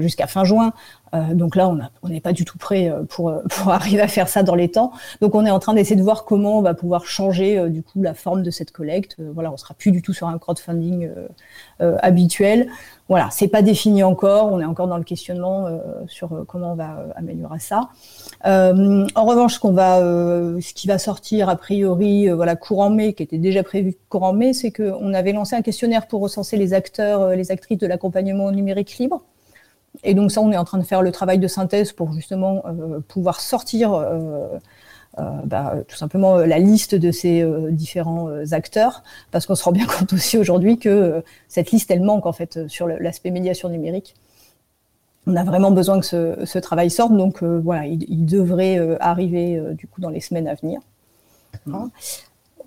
jusqu'à fin juin. Euh, donc là, on n'est pas du tout prêt euh, pour, euh, [laughs] pour arriver à faire ça dans les temps. Donc on est en train d'essayer de voir comment on va pouvoir changer du coup la forme de cette collecte. voilà, on sera plus du tout sur un crowdfunding habituel. Voilà, c'est pas défini encore. On est encore dans le questionnement sur comment on va améliorer ça. en revanche, ce qui va sortir a priori, voilà, courant mai, qui était déjà prévu courant mai, c'est qu'on avait lancé un questionnaire pour recenser les acteurs, les actrices de l'accompagnement numérique libre. Et donc ça, on est en train de faire le travail de synthèse pour justement euh, pouvoir sortir euh, euh, bah, tout simplement la liste de ces différents acteurs, parce qu'on se rend bien [laughs] compte aussi aujourd'hui que cette liste, elle manque en fait sur l'aspect médiation numérique. On a vraiment besoin que ce, travail sorte, donc voilà, il, devrait arriver du coup dans les semaines à venir.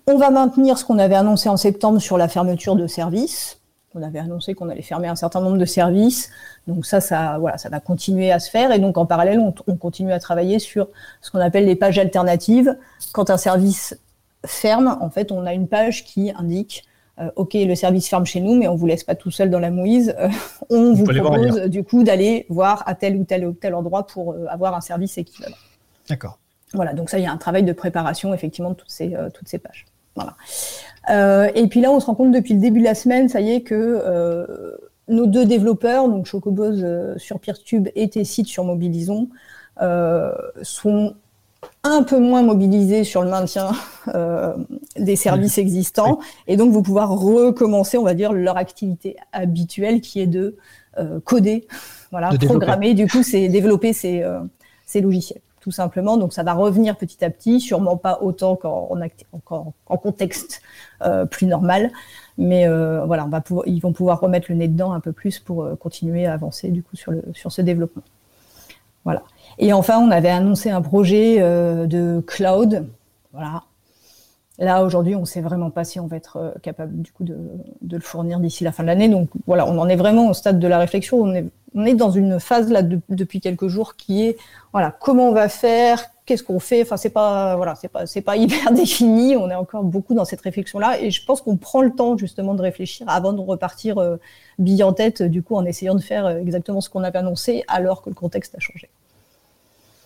On va maintenir ce qu'on avait annoncé en septembre sur la fermeture de services. On avait annoncé qu'on allait fermer un certain nombre de services. Donc ça, ça, voilà, ça va continuer à se faire. Et donc en parallèle, on, continue à travailler sur ce qu'on appelle les pages alternatives. Quand un service ferme, en fait, on a une page qui indique euh, OK, le service ferme chez nous, mais on vous laisse pas tout seul dans la mouise. Euh, [laughs] on vous propose du coup d'aller voir à tel ou tel ou tel endroit pour euh, avoir un service équivalent. D'accord. Voilà, donc ça, il y a un travail de préparation effectivement de toutes ces, toutes ces pages. Voilà. Euh, et puis là, on se rend compte depuis le début de la semaine, ça y est, que euh, nos deux développeurs, donc Chocobos euh, sur Peertube et Tessit sur Mobilison, sont un peu moins mobilisés sur le maintien des services existants. Et donc vous pouvoir recommencer, on va dire, leur activité habituelle qui est de coder, voilà, programmer. Du coup, c'est développer ces, ces logiciels tout simplement. Donc ça va revenir petit à petit, sûrement pas autant qu'en en, contexte euh, plus normal, mais euh, voilà, on va ils vont pouvoir remettre le nez dedans un peu plus pour euh, continuer à avancer du coup sur, sur ce développement. Voilà. Et enfin, on avait annoncé un projet de cloud. Voilà. Là, aujourd'hui, on ne sait vraiment pas si on va être capable du coup de, de le fournir d'ici la fin de l'année. Donc voilà, on en est vraiment au stade de la réflexion. On est on est dans une phase là depuis quelques jours qui est voilà comment on va faire, qu'est-ce qu'on fait. Enfin c'est pas voilà c'est pas c'est pas [laughs] hyper défini. On est encore beaucoup dans cette réflexion là et je pense qu'on prend le temps justement de réfléchir avant de repartir euh, bille en tête du coup en essayant de faire euh, exactement ce qu'on avait annoncé alors que le contexte a changé.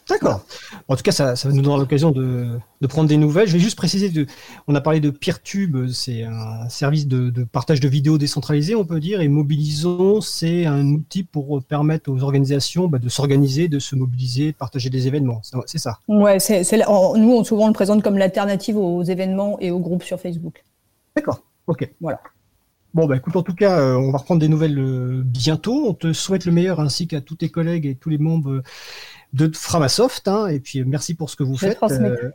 D'accord. En tout cas, ça, ça nous donnera l'occasion de, de, prendre des nouvelles. Je vais juste préciser, de, on a parlé de PeerTube, c'est un service de, de, partage de vidéos décentralisé, on peut dire, et Mobilisons, c'est un outil pour permettre aux organisations bah, de s'organiser, de se mobiliser, de partager des événements. C'est ça Ouais, nous, on, souvent on le présente comme l'alternative aux événements et aux groupes sur Facebook. D'accord, ok. Voilà. Bon, bah écoute, en tout cas, euh, on va reprendre des nouvelles euh, bientôt. On te souhaite le meilleur ainsi qu'à tous tes collègues et tous les membres de Framasoft. Hein, et puis merci pour ce que vous faites. Euh,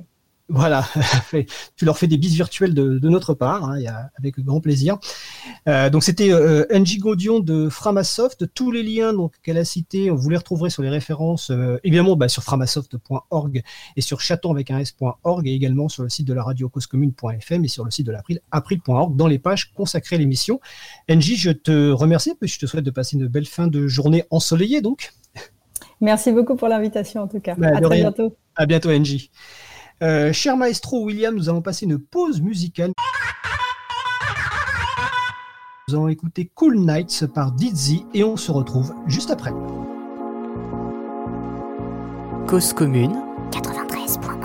voilà, [laughs] tu leur fais des bises virtuelles de, notre part, hein, avec grand plaisir. Euh, donc c'était euh, Gaudion de Framasoft. Tous les liens donc qu'elle a cités, vous les retrouverez sur les références, euh, évidemment bah, sur framasoft.org et sur chaton avec un s.org et également sur le site de la radio causecommune.fm et sur le site de l'April, april.org dans les pages consacrées à l'émission. Angie, je te remercie, et je te souhaite de passer une belle fin de journée ensoleillée donc. Merci beaucoup pour l'invitation en tout cas. Bah, à très bientôt. À bientôt, Angie. Euh, cher maestro William, nous allons passer une pause musicale. Nous allons écouter Cool Nights par Dizzy et on se retrouve juste après. Cause commune 93.1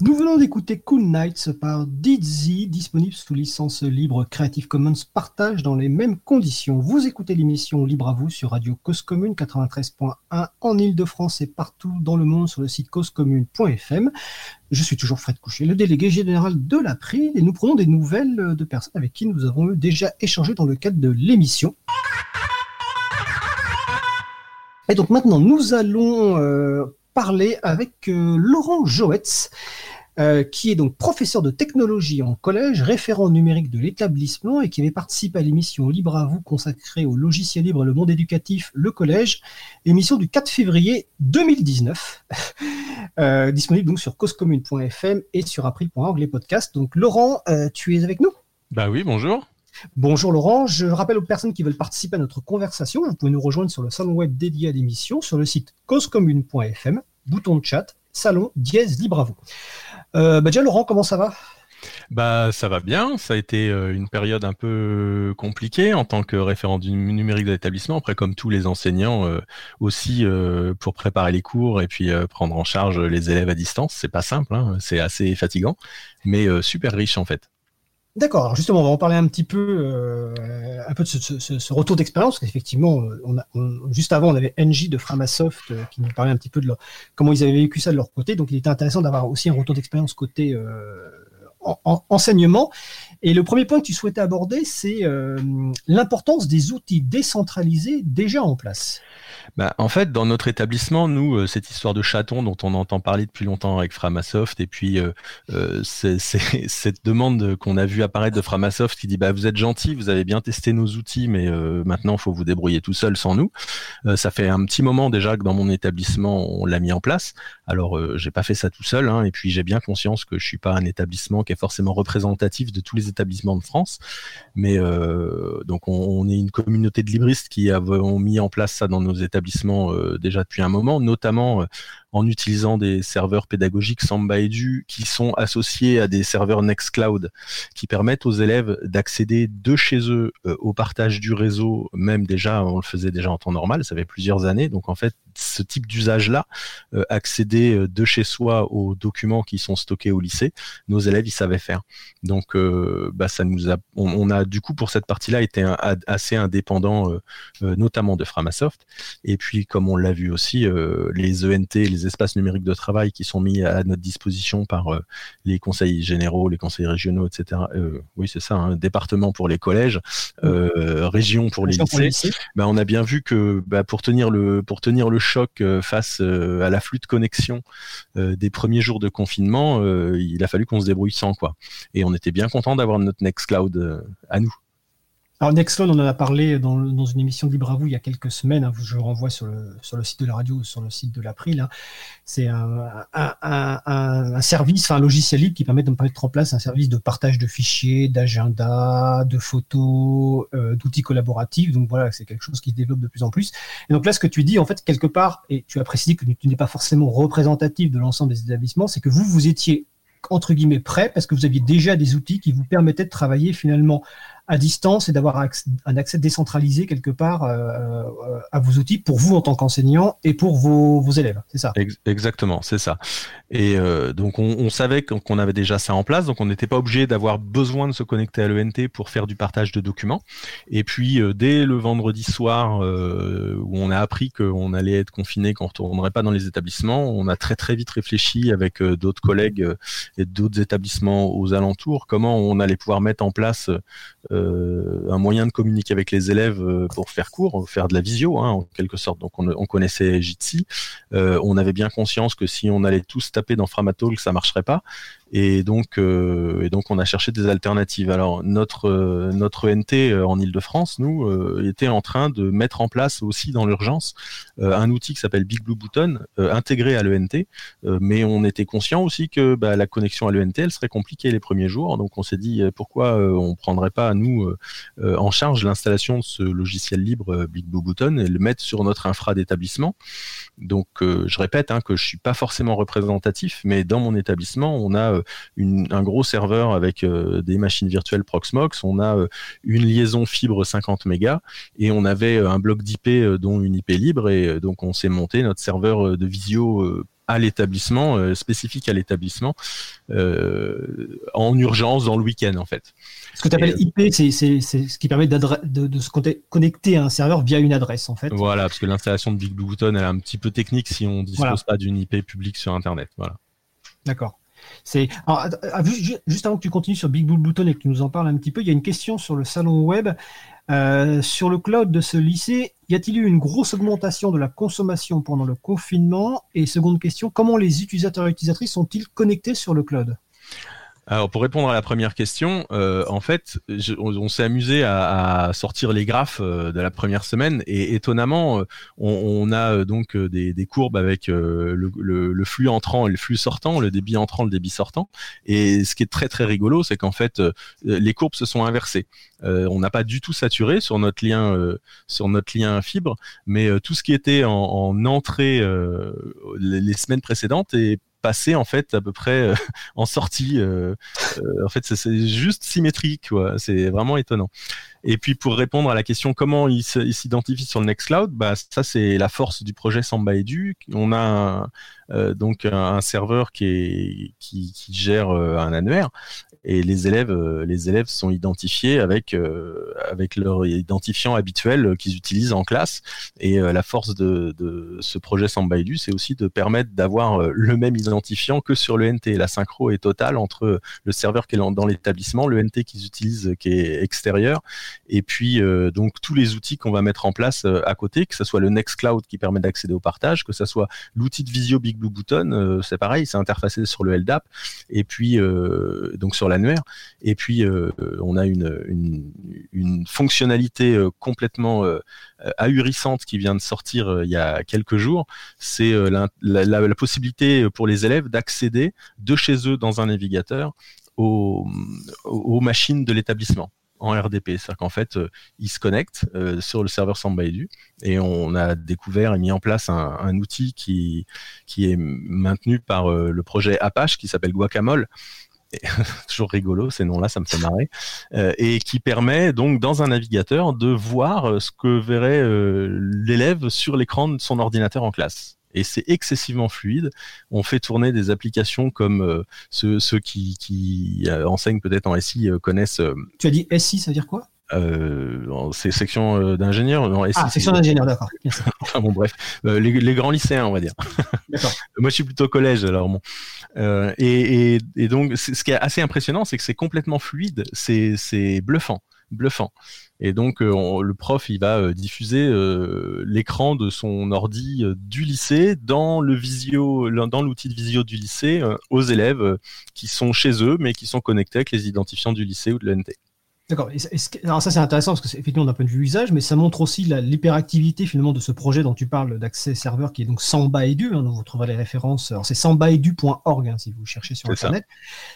Nous venons d'écouter Cool Nights par Dizzy, disponible sous licence libre Creative Commons partage dans les mêmes conditions. Vous écoutez l'émission Libre à vous sur Radio Cause Commune 93.1 en Ile-de-France et partout dans le monde sur le site causecommune.fm. Je suis toujours Fred Coucher, le délégué général de l'April et nous prenons des nouvelles de personnes avec qui nous avons déjà échangé dans le cadre de l'émission. Et donc maintenant, nous allons euh, parler avec euh, Laurent Joetz, euh, qui est donc professeur de technologie en collège, référent numérique de l'établissement et qui avait participé à l'émission Libre à vous consacrée au logiciel libre et le monde éducatif, le collège, émission du 4 février 2019, [laughs] euh, disponible donc sur causecommune.fm et sur april.org les podcasts. Donc Laurent, tu es avec nous? Bah oui, bonjour. Bonjour Laurent, je rappelle aux personnes qui veulent participer à notre conversation, vous pouvez nous rejoindre sur le salon web dédié à l'émission sur le site causecommune.fm, bouton de chat, salon dièse libre à vous. Euh, bah Laurent, comment ça va? Bah ça va bien, ça a été euh, une période un peu compliquée en tant que référent du numérique de l'établissement, après comme tous les enseignants euh, aussi pour préparer les cours et puis prendre en charge les élèves à distance, c'est pas simple, hein, c'est assez fatigant, mais super riche en fait. D'accord. Alors justement, on va en parler un petit peu, euh, de ce, retour d'expérience, parce qu'effectivement, juste avant, on avait NJ de Framasoft euh, qui nous parlait un petit peu de leur, comment ils avaient vécu ça de leur côté. Donc, il était intéressant d'avoir aussi un retour d'expérience côté euh, en, en, enseignement. Et le premier point que tu souhaitais aborder, c'est l'importance des outils décentralisés déjà en place. Bah, en fait, dans notre établissement, nous, euh, cette histoire de chaton dont on entend parler depuis longtemps avec Framasoft, et puis euh, euh, c'est, [laughs] cette demande qu'on a vu apparaître de Framasoft qui dit bah, Vous êtes gentil, vous avez bien testé nos outils, mais maintenant, il faut vous débrouiller tout seul sans nous. Ça fait un petit moment déjà que dans mon établissement, on l'a mis en place. Alors, euh, j'ai pas fait ça tout seul, hein, et puis j'ai bien conscience que je suis pas un établissement qui est forcément représentatif de tous les établissements de France, mais donc on, on, est une communauté de libristes qui avons mis en place ça dans nos établissements euh, déjà depuis un moment, notamment euh, en utilisant des serveurs pédagogiques Samba Edu qui sont associés à des serveurs Nextcloud qui permettent aux élèves d'accéder de chez eux euh, au partage du réseau, même déjà, on le faisait déjà en temps normal, ça fait plusieurs années. Donc en fait, ce type d'usage-là, euh, accéder euh, de chez soi aux documents qui sont stockés au lycée, nos élèves, ils savaient faire. Donc bah, ça nous a, on, a du coup pour cette partie-là été assez indépendant, notamment de Framasoft. Et puis comme on l'a vu aussi, les ENT, les espaces numériques de travail qui sont mis à notre disposition par euh, les conseils généraux, les conseils régionaux, etc. Euh, oui, c'est ça, un hein, département pour les collèges, euh, région pour les lycées. Pour les lycées. Ben, on a bien vu que ben, pour tenir le pour tenir le choc face à l'afflux de connexion des premiers jours de confinement, il a fallu qu'on se débrouille sans quoi. Et on était bien content d'avoir notre Nextcloud à nous. Alors Nextcloud, on en a parlé dans, une émission de Libre à vous il y a quelques semaines. Hein, je renvoie sur le, site de la radio, sur le site de l'April. Hein. C'est un, service, un logiciel libre qui permet de mettre en place un service de partage de fichiers, d'agenda, de photos, euh, d'outils collaboratifs. Donc voilà, c'est quelque chose qui se développe de plus en plus. Et donc là, ce que tu dis, en fait, quelque part, et tu as précisé que tu n'es pas forcément représentatif de l'ensemble des établissements, c'est que vous, vous étiez entre guillemets prêt parce que vous aviez déjà des outils qui vous permettaient de travailler finalement à distance et d'avoir un accès décentralisé quelque part euh, à vos outils pour vous en tant qu'enseignant et pour vos, élèves. C'est ça? Exactement, c'est ça. Et donc on, savait qu'on avait déjà ça en place, donc on n'était pas obligé d'avoir besoin de se connecter à l'ENT pour faire du partage de documents. Et puis dès le vendredi soir où on a appris qu'on allait être confiné, qu'on retournerait pas dans les établissements, on a très très vite réfléchi avec d'autres collègues et d'autres établissements aux alentours comment on allait pouvoir mettre en place euh, un moyen de communiquer avec les élèves euh, pour faire cours, faire de la visio hein, en quelque sorte. Donc on, connaissait Jitsi, euh, on avait bien conscience que si on allait tous taper dans Framatol, ça marcherait pas. Et donc, euh, et donc, on a cherché des alternatives. Alors, notre euh, notre ENT euh, en Ile-de-France, nous, était en train de mettre en place aussi dans l'urgence un outil qui s'appelle Big Blue Button, intégré à l'ENT. mais on était conscient aussi que bah, la connexion à l'ENT, elle serait compliquée les premiers jours. Donc, on s'est dit pourquoi on prendrait pas nous en charge l'installation de ce logiciel libre Big Blue Button et le mettre sur notre infra d'établissement. Donc, je répète hein, que je suis pas forcément représentatif, mais dans mon établissement, on a euh, un gros serveur avec euh, des machines virtuelles Proxmox, on a euh, une liaison fibre 50 mégas et on avait un bloc d'IP dont une IP libre et donc on s'est monté notre serveur de visio à l'établissement, spécifique à l'établissement, en urgence dans le week-end en fait. Ce que tu appelles IP, c'est ce qui permet de, de, se connecter à un serveur via une adresse en fait. Voilà, parce que l'installation de Big Blue Button elle est un petit peu technique si on ne dispose pas d'une IP publique sur Internet. Voilà. D'accord. C'est juste avant que tu continues sur Big Bull Button et que tu nous en parles un petit peu, il y a une question sur le salon web. Euh, sur le cloud de ce lycée, y a-t-il eu une grosse augmentation de la consommation pendant le confinement? Et seconde question, comment les utilisateurs et utilisatrices sont-ils connectés sur le cloud? Alors pour répondre à la première question, euh, en fait, on, s'est amusé à, sortir les graphes euh, de la première semaine et étonnamment, euh, on, a donc des, courbes avec le, flux entrant et le flux sortant, le débit entrant, le débit sortant. Et ce qui est très très rigolo, c'est qu'en fait, les courbes se sont inversées. on n'a pas du tout saturé sur notre lien sur notre lien fibre, mais tout ce qui était en, en entrée les, les, semaines précédentes est passer en fait à peu près euh, [laughs] en sortie. Euh, euh, en fait, c'est juste symétrique, C'est vraiment étonnant. Et puis pour répondre à la question comment il s'identifie sur le Nextcloud, bah ça c'est la force du projet Samba Edu. On a donc un, serveur qui gère un annuaire et les élèves, euh, les élèves sont identifiés avec euh, avec leur identifiant habituel qu'ils utilisent en classe. Et euh, la force de, ce projet Sambaidu, c'est aussi de permettre d'avoir le même identifiant que sur le NT. La synchro est totale entre le serveur qui est dans l'établissement, le NT qu'ils utilisent qui est extérieur, et puis donc tous les outils qu'on va mettre en place à côté, que ce soit le Nextcloud qui permet d'accéder au partage, que ce soit l'outil de visio Big Blue Button, c'est pareil, c'est interfacé sur le LDAP, et puis donc sur Et puis, euh, on a une, fonctionnalité euh, complètement euh, ahurissante qui vient de sortir il y a quelques jours. C'est la, possibilité pour les élèves d'accéder de chez eux dans un navigateur aux, machines de l'établissement en RDP. C'est-à-dire qu'en fait, ils se connectent sur le serveur Sambaidu et on a découvert et mis en place un, outil qui est maintenu par le projet Apache qui s'appelle Guacamole [laughs] toujours rigolo ces noms-là, ça me fait marrer, euh, et qui permet donc dans un navigateur de voir euh, ce que verrait euh, l'élève sur l'écran de son ordinateur en classe. Et c'est excessivement fluide. On fait tourner des applications comme ceux, qui, qui enseignent peut-être en SI connaissent. Tu as dit SI, ça veut dire quoi? Euh, c'est section d'ingénieurs. Ah, section d'ingénieurs, d'accord. [laughs] enfin bon, bref, les, grands lycéens, on va dire. [laughs] D'accord. Moi, je suis plutôt collège, alors bon. Euh, et, donc, ce qui est assez impressionnant, c'est que c'est complètement fluide, c'est bluffant, bluffant. Et donc, euh, le prof, il va euh, diffuser l'écran de son ordi du lycée dans le visio, dans l'outil de visio du lycée aux élèves qui sont chez eux, mais qui sont connectés avec les identifiants du lycée ou de l'ENT. D'accord. Alors ça c'est intéressant parce que c'est effectivement d'un point de vue usage, mais ça montre aussi l'hyperactivité finalement de ce projet dont tu parles d'accès serveur qui est donc Samba Edu. Hein, vous trouverez les références. Alors c'est sambaedu.org hein, si vous cherchez sur internet.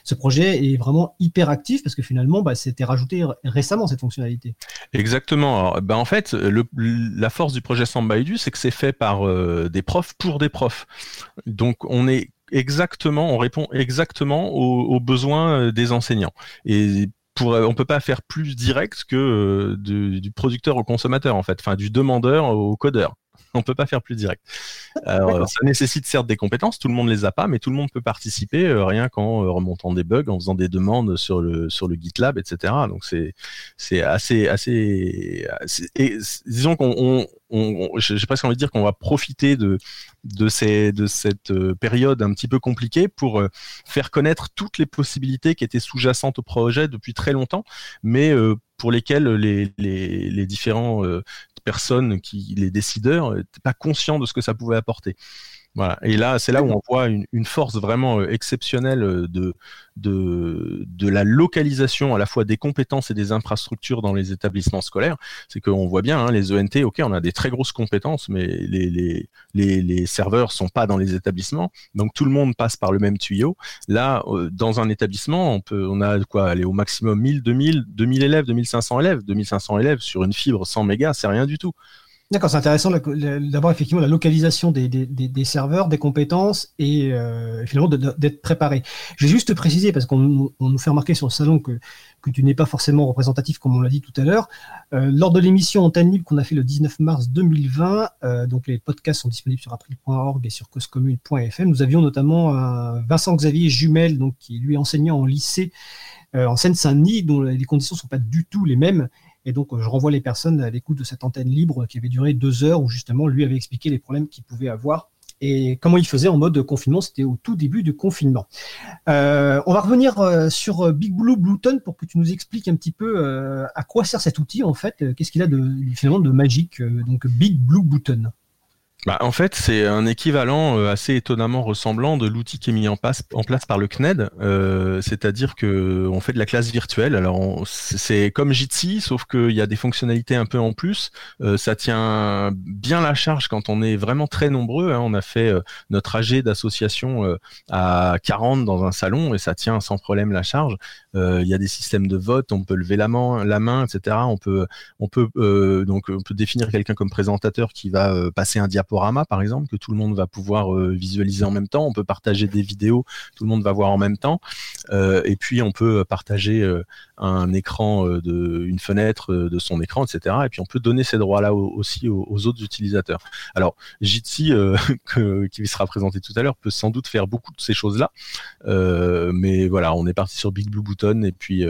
Ce projet est vraiment hyperactif parce que finalement bah, c'était rajouté récemment cette fonctionnalité. Exactement. bah, en fait le, la force du projet Samba Edu c'est que c'est fait par euh, des profs pour des profs. Donc on est exactement, on répond exactement aux, aux besoins euh, des enseignants. Et pour, on peut pas faire plus direct que du, du producteur au consommateur en fait, enfin du demandeur au codeur. [laughs] on peut pas faire plus direct. Alors, ça nécessite certes des compétences, tout le monde les a pas, mais tout le monde peut participer, euh, rien qu'en euh, remontant des bugs, en faisant des demandes sur le sur le GitLab, etc. Donc c'est c'est assez assez, et disons qu'on j'ai presque envie de dire qu'on va profiter de de ces de cette euh, période un petit peu compliquée pour faire connaître toutes les possibilités qui étaient sous-jacentes au projet depuis très longtemps, mais pour lesquelles les, les, les différents personnes qui, les décideurs, n'étaient pas conscients de ce que ça pouvait apporter. Voilà. Et là, c'est là où on voit une, une force vraiment euh, exceptionnelle euh, de, de, de la localisation à la fois des compétences et des infrastructures dans les établissements scolaires. C'est qu'on voit bien, hein, les ENT, ok, on a des très grosses compétences, mais les, les, les, les, serveurs sont pas dans les établissements, donc tout le monde passe par le même tuyau. Là, euh, dans un établissement, on peut, on a quoi, aller au maximum 1000, 2000, 2000 élèves, 2500 élèves, 2500 élèves sur une fibre 100 mégas, c'est rien du tout. D'accord, c'est intéressant d'avoir effectivement la localisation des, des, des, serveurs, des compétences et euh, finalement d'être préparé. Je vais juste préciser, parce qu'on nous fait remarquer sur le salon que, que tu n'es pas forcément représentatif, comme on l'a dit tout à l'heure. Euh, lors de l'émission Antenne Libre qu'on a fait le 19 mars 2020, euh, donc les podcasts sont disponibles sur april.org et sur causecommune.fm, nous avions notamment Vincent-Xavier Jumel, donc, qui lui enseignant en lycée en Seine-Saint-Denis, dont les conditions ne sont pas du tout les mêmes et donc, je renvoie les personnes à l'écoute de cette antenne libre qui avait duré deux heures où justement lui avait expliqué les problèmes qu'il pouvait avoir et comment il faisait en mode confinement. C'était au tout début du confinement. Euh, on va revenir euh, sur Big Blue Blueton pour que tu nous expliques un petit peu euh, à quoi sert cet outil en fait. Qu'est-ce qu'il a de finalement de magique donc Big Blue Button. Bah, en fait, c'est un équivalent euh, assez étonnamment ressemblant de l'outil qui est mis en place, en place par le CNED, euh, c'est-à-dire que on fait de la classe virtuelle. Alors c'est comme Jitsi, sauf qu'il y a des fonctionnalités un peu en plus. Euh, ça tient bien la charge quand on est vraiment très nombreux. Hein. On a fait euh, notre AG d'association euh, à 40 dans un salon et ça tient sans problème la charge. Il y a des systèmes de vote, on peut lever la main, la main, etc. On peut, on peut donc on peut définir quelqu'un comme présentateur qui va passer un diapo par exemple, que tout le monde va pouvoir euh, visualiser en même temps. On peut partager des vidéos, tout le monde va voir en même temps. Euh, et puis, on peut partager euh, un écran, de, une fenêtre de son écran, etc. Et puis, on peut donner ces droits-là aussi aux, autres utilisateurs. Alors, Jitsi, [laughs] qui sera présenté tout à l'heure, peut sans doute faire beaucoup de ces choses-là. mais voilà, on est parti sur Big Blue Button et puis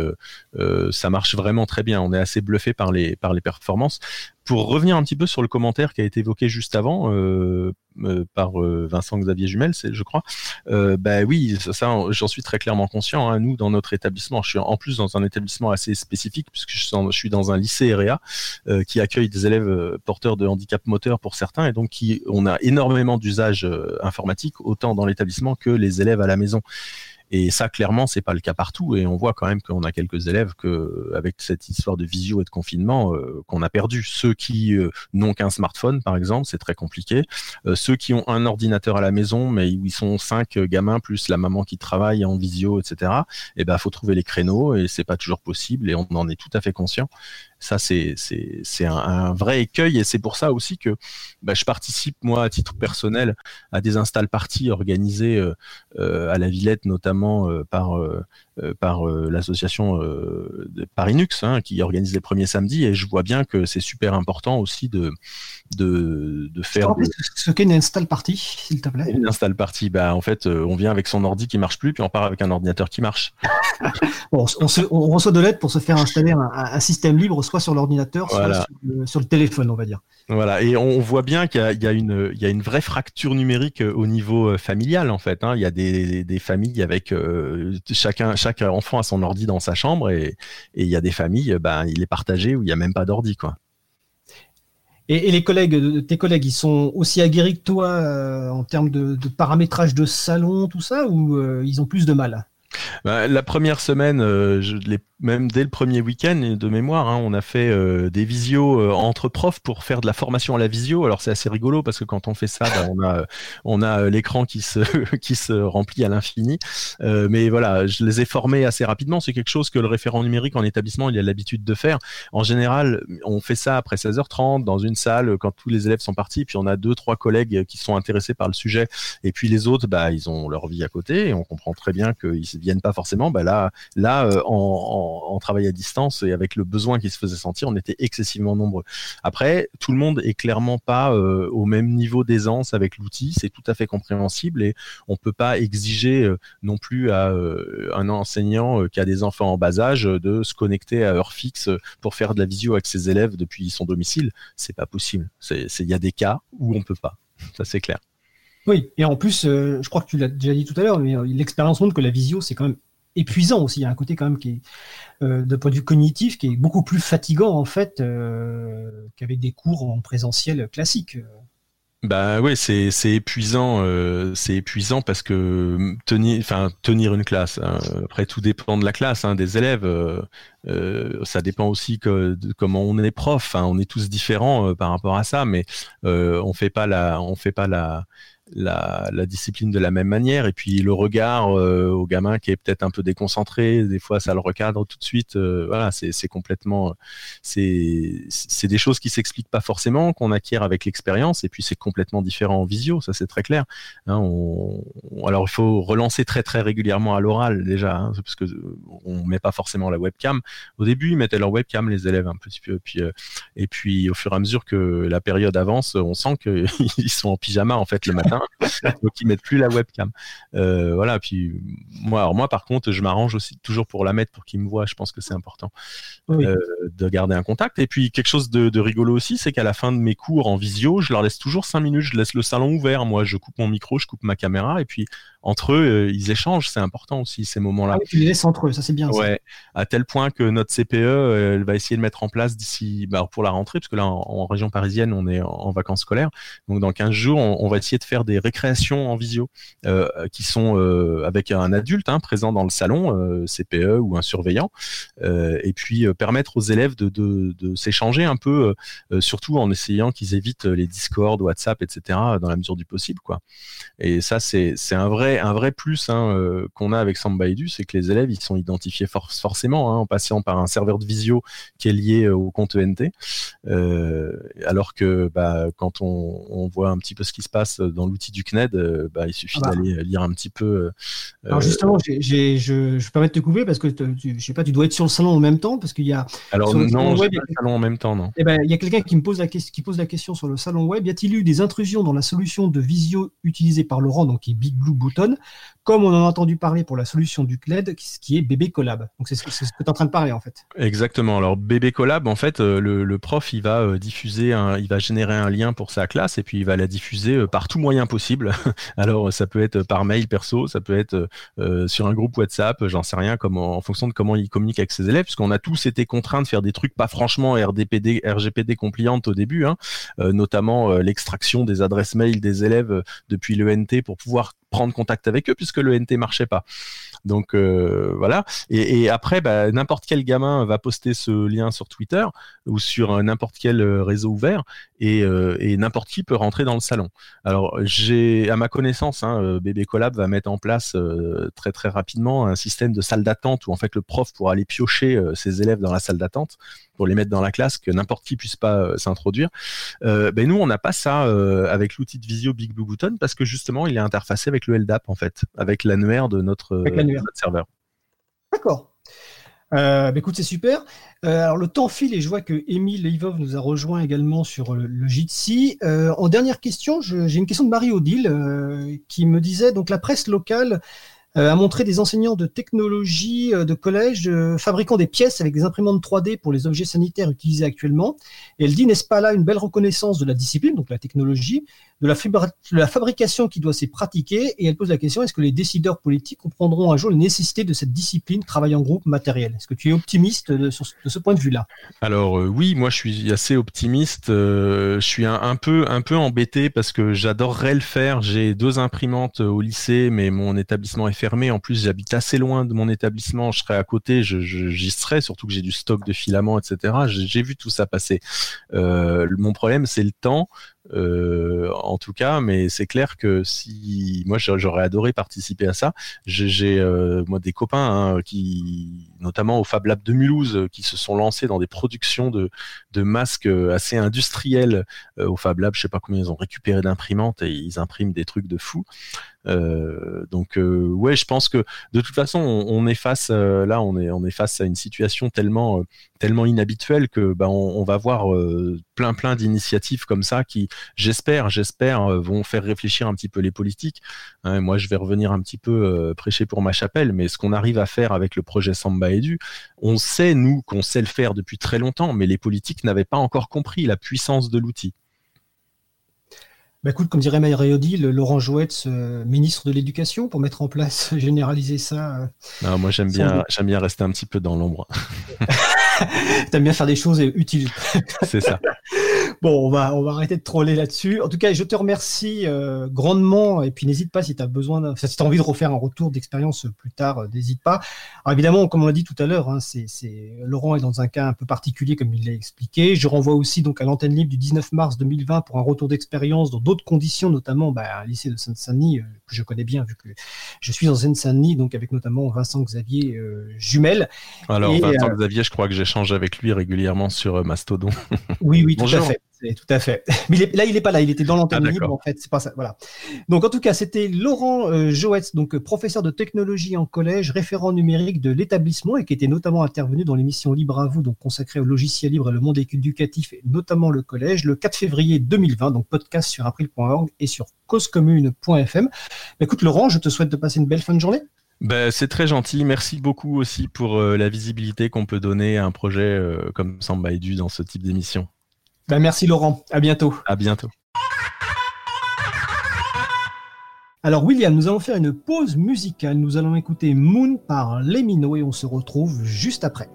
ça marche vraiment très bien. On est assez bluffé par les, par les performances pour revenir un petit peu sur le commentaire qui a été évoqué juste avant euh, euh, par euh, Vincent Xavier Jumel, je crois. bah oui, ça, j'en suis très clairement conscient. Hein. Nous, dans notre établissement, je suis en plus dans un établissement assez spécifique puisque je suis, dans un lycée REA qui accueille des élèves porteurs de handicap moteur pour certains et donc qui on a énormément d'usages informatiques autant dans l'établissement que les élèves à la maison. Et ça, clairement, c'est pas le cas partout. Et on voit quand même qu'on a quelques élèves que, avec cette histoire de visio et de confinement, euh, qu'on a perdu. Ceux qui euh, n'ont qu'un smartphone, par exemple, c'est très compliqué. Euh, ceux qui ont un ordinateur à la maison, mais où ils sont cinq gamins plus la maman qui travaille en visio, etc. Eh ben, faut trouver les créneaux et c'est pas toujours possible. Et on en est tout à fait conscient. Ça, c'est c'est un, vrai écueil et c'est pour ça aussi que bah, je participe moi à titre personnel à des install parties organisées euh, euh, à la Villette notamment euh, par par l'association Parinux hein, qui organise les premiers samedis et je vois bien que c'est super important aussi de de, de faire. ce qu'est une install party, s'il te plaît? Une install party, bah en fait, euh, on vient avec son ordi qui marche plus, puis on part avec un ordinateur qui marche. [laughs] bon, on, se, on, reçoit de l'aide pour se faire installer un, un système libre, soit sur l'ordinateur, soit sur le, téléphone, on va dire. Voilà, et on voit bien qu'il y, y, a une, il y a une vraie fracture numérique euh, au niveau euh, familial en fait. Hein. Il y a des, des familles avec chacun, chaque enfant a son ordi dans sa chambre et, il y a des familles, ben il est partagé où il n'y a même pas d'ordi quoi. Et, les collègues, tes collègues, ils sont aussi aguerris que toi euh, en termes de, paramétrage de salon, tout ça, ou euh, ils ont plus de mal? Bah, La première semaine, euh, même dès le premier week-end de mémoire, hein, on a fait euh, des visios euh, entre profs pour faire de la formation à la visio. Alors c'est assez rigolo parce que quand on fait ça, bah, on a euh, l'écran qui se [laughs] qui se remplit à l'infini. mais voilà, je les ai formés assez rapidement. C'est quelque chose que le référent numérique en établissement il a l'habitude de faire. En général, on fait ça après 16h30 dans une salle quand tous les élèves sont partis. Puis on a deux trois collègues qui sont intéressés par le sujet. Et puis les autres, bah ils ont leur vie à côté et on comprend très bien qu'ils viennent pas forcément. Bah là là en en, travail à distance et avec le besoin qui se faisait sentir, on était excessivement nombreux. Après, tout le monde est clairement pas euh, au même niveau d'aisance avec l'outil, c'est tout à fait compréhensible et on peut pas exiger euh, non plus à un enseignant qui a des enfants en bas âge de se connecter à heure fixe pour faire de la visio avec ses élèves depuis son domicile. C'est pas possible. Il y a des cas où on peut pas. Ça c'est clair. Oui, et en plus, je crois que tu l'as déjà dit tout à l'heure, mais l'expérience montre que la visio, c'est quand même épuisant aussi. Il y a un côté quand même qui est, euh, de point de vue cognitif, qui est beaucoup plus fatigant en fait euh, qu'avec des cours en présentiel classique. Bah ouais, c'est c'est épuisant, euh, c'est épuisant parce que tenir, enfin tenir une classe. Hein, après, tout dépend de la classe, hein, des élèves. Euh, ça dépend aussi de comment on est prof. Hein, on est tous différents par rapport à ça, mais on fait pas la, on fait pas la la, discipline de la même manière. Et puis le regard euh, au gamin qui est peut-être un peu déconcentré des fois ça le recadre tout de suite. Euh, voilà c'est complètement c'est des choses qui s'expliquent pas forcément qu'on acquiert avec l'expérience. Et puis c'est complètement différent en visio ça c'est très clair. Hein, alors il faut relancer très très régulièrement à l'oral déjà hein, parce que on met pas forcément la webcam. Au début ils mettaient leur webcam les élèves un petit peu. Puis euh, et puis au fur et à mesure que la période avance on sent qu'ils [laughs] sont en pyjama en fait le matin [laughs] donc ils mettent plus la webcam. Euh, voilà. Puis moi, alors moi par contre, je m'arrange aussi toujours pour la mettre pour qu'ils me voient. Je pense que c'est important euh, de garder un contact. Et puis quelque chose de, rigolo aussi, c'est qu'à la fin de mes cours en visio, je leur laisse toujours cinq minutes. Je laisse le salon ouvert. Moi, je coupe mon micro, je coupe ma caméra, et puis entre eux, euh, ils échangent. C'est important aussi ces moments-là. Ah tu les laisses entre eux, ça c'est bien. Ouais. À tel point que notre CPE, elle va essayer de mettre en place d'ici, bah, pour la rentrée, parce que là en, région parisienne, on est en, vacances scolaires. Donc dans 15 jours, on, va essayer de faire des récréations en visio euh, qui sont euh, avec un adulte hein, présent dans le salon, euh, CPE ou un surveillant, et puis permettre aux élèves de, de, de s'échanger un peu, surtout en essayant qu'ils évitent les Discord, WhatsApp, etc. dans la mesure du possible, quoi. Et ça, c'est un vrai un vrai plus hein, qu'on a avec Sambaidu, c'est que les élèves ils sont identifiés forcément hein, en passant par un serveur de visio qui est lié au compte ENT, alors que bah, quand on, on voit un petit peu ce qui se passe dans l'outil du CNED, euh, bah, il suffit ah bah. d'aller lire un petit peu. Euh, Alors justement, je, je de te couper parce que tu, je sais pas, tu dois être sur le salon en même temps parce qu'il y a. Alors non, web, pas le salon en même temps, non. Eh ben, il y a quelqu'un qui me pose la question, qui pose la question sur le salon web. Y a-t-il eu des intrusions dans la solution de visio utilisée par Laurent, donc qui est Big Blue Button, comme on en a entendu parler pour la solution du CNED, qui est BB Collab. Donc c'est ce que, ce tu es en train de parler en fait. Exactement. Alors BB Collab, en fait, euh, le, prof, il va diffuser, un, il va générer un lien pour sa classe et puis il va la diffuser par tout moyen possible. [laughs] Alors ça peut être par mail perso, ça peut être euh, sur un groupe WhatsApp, j'en sais rien, en fonction de comment il communique avec ses élèves, puisqu'on a tous été contraints de faire des trucs pas franchement RDPD, RGPD compliantes au début, hein, euh, notamment euh, l'extraction des adresses mail des élèves depuis l'ENT pour pouvoir prendre contact avec eux, puisque l'ENT marchait pas. Donc euh, voilà. Et, après, bah, n'importe quel gamin va poster ce lien sur Twitter ou sur n'importe quel euh, réseau ouvert et, euh, et n'importe qui peut rentrer dans le salon. Alors j'ai, à ma connaissance, hein, Bébé Collab va mettre en place très très rapidement un système de salle d'attente où en fait le prof pourra aller piocher ses élèves dans la salle d'attente pour les mettre dans la classe, que n'importe qui puisse pas euh, s'introduire. Euh, ben nous, on n'a pas ça euh, avec l'outil de visio Big Blue Button parce que justement, il est interfacé avec le LDAP en fait, avec l'annuaire de notre, serveur. D'accord. Ben écoute, c'est super. alors le temps file et je vois que Émile Ivov nous a rejoint également sur le, Jitsi. en dernière question, j'ai une question de Marie-Odile qui me disait donc la presse locale a montré des enseignants de technologie euh, de collège euh, fabriquant des pièces avec des imprimantes 3D pour les objets sanitaires utilisés actuellement. Et elle dit, n'est-ce pas là une belle reconnaissance de la discipline, donc la technologie, de la, de la fabrication qui doit s'y pratiquer? Et elle pose la question, est-ce que les décideurs politiques comprendront un jour la nécessité de cette discipline, travail en groupe, matériel? Est-ce que tu es optimiste de, sur, de ce point de vue-là? Alors oui, moi je suis assez optimiste. je suis un, un, peu, un peu embêté parce que j'adorerais le faire. J'ai deux imprimantes au lycée, mais mon établissement est En plus, j'habite assez loin de mon établissement. Je serais à côté, j'y je, serais, surtout que j'ai du stock de filaments, etc. J'ai vu tout ça passer. Euh, mon problème, c'est le temps. en tout cas, mais c'est clair que si moi j'aurais adoré participer à ça, j'ai moi des copains hein, qui, notamment au Fab Lab de Mulhouse, qui se sont lancés dans des productions de, de masques assez industriels au Fab Lab. Je sais pas combien ils ont récupéré d'imprimantes et ils impriment des trucs de fou. Euh, donc euh, ouais, je pense que de toute façon, on, est face euh, est face à une situation tellement tellement inhabituelle que bah, on, va voir plein plein d'initiatives comme ça qui, j'espère, j'espère, vont faire réfléchir un petit peu les politiques. Hein, moi, je vais revenir un petit peu prêcher pour ma chapelle, mais ce qu'on arrive à faire avec le projet Samba Edu, on sait nous qu'on sait le faire depuis très longtemps, mais les politiques n'avaient pas encore compris la puissance de l'outil. Bah écoute, comme dirait Maïréodi, le Laurent Jouette, ministre de l'Éducation, pour mettre en place, [laughs] généraliser ça. Euh, non, moi j'aime bien, j'aime bien rester un petit peu dans l'ombre. [laughs] T'aimes bien faire des choses utiles. [laughs] C'est ça. Bon, on va, on va arrêter de troller là-dessus. En tout cas, je te remercie euh, grandement. Et puis, n'hésite pas si tu as besoin, si tu as envie de refaire un retour d'expérience plus tard, euh, n'hésite pas. Alors, évidemment, comme on l'a dit tout à l'heure, hein, c'est, Laurent est dans un cas un peu particulier, comme il l'a expliqué. Je renvoie aussi donc à l'antenne libre du 19 mars 2020 pour un retour d'expérience dans d'autres conditions, notamment bah, un lycée de Seine-Saint-Denis, euh, que je connais bien, vu que je suis en Seine-Saint-Denis, donc avec notamment Vincent Xavier Jumel. Alors, Vincent Xavier, je crois que j'échange avec lui régulièrement sur Mastodon. Oui, oui, [laughs] tout à fait tout à fait. [laughs] Mais là, il n'est pas là, il était dans l'antenne ah, libre, en fait, c'est pas ça. Voilà. Donc, en tout cas, c'était Laurent euh, donc euh, professeur de technologie en collège, référent numérique de l'établissement et qui était notamment intervenu dans l'émission Libre à vous, donc consacrée au logiciel libre et le monde éducatif, et notamment le collège, le 4 février 2020, donc podcast sur april.org et sur causecommune.fm. Écoute, Laurent, je te souhaite de passer une belle fin de journée. Ben, c'est très gentil. Merci beaucoup aussi pour euh, la visibilité qu'on peut donner à un projet euh, comme Samba Edu dans ce type d'émission. Bah, merci Laurent, à bientôt. À bientôt. Alors William, nous allons faire une pause musicale. Nous allons écouter Moon par Lemino et on se retrouve juste après.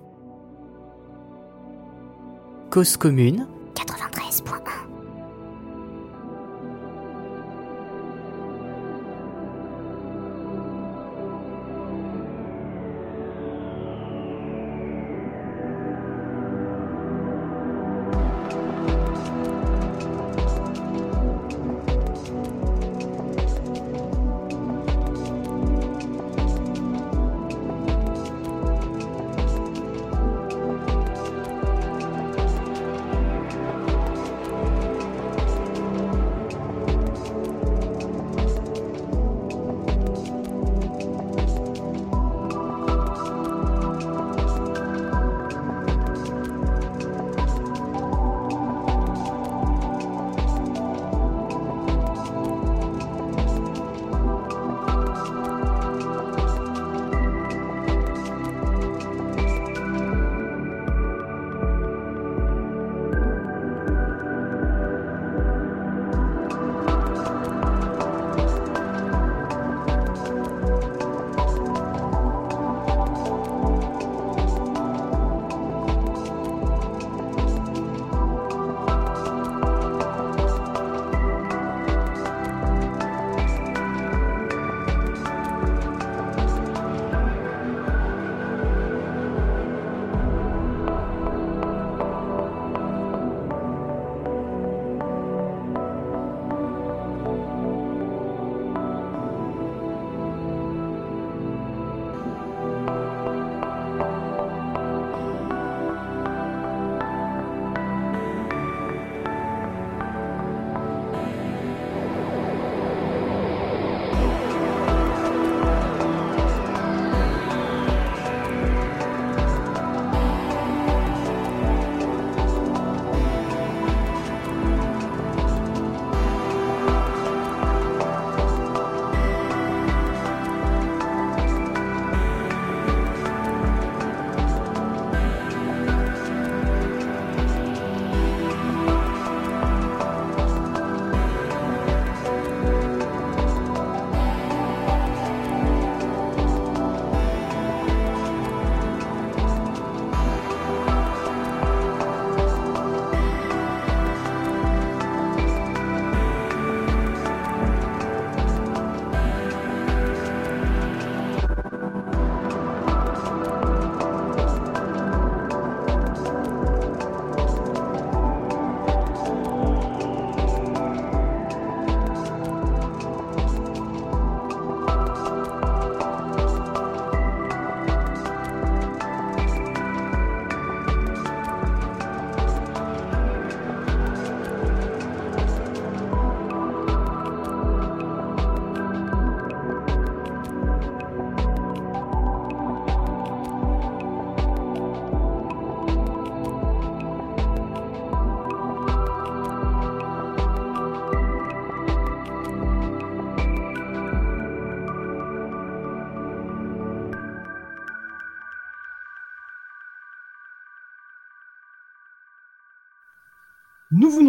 Cause commune 93.1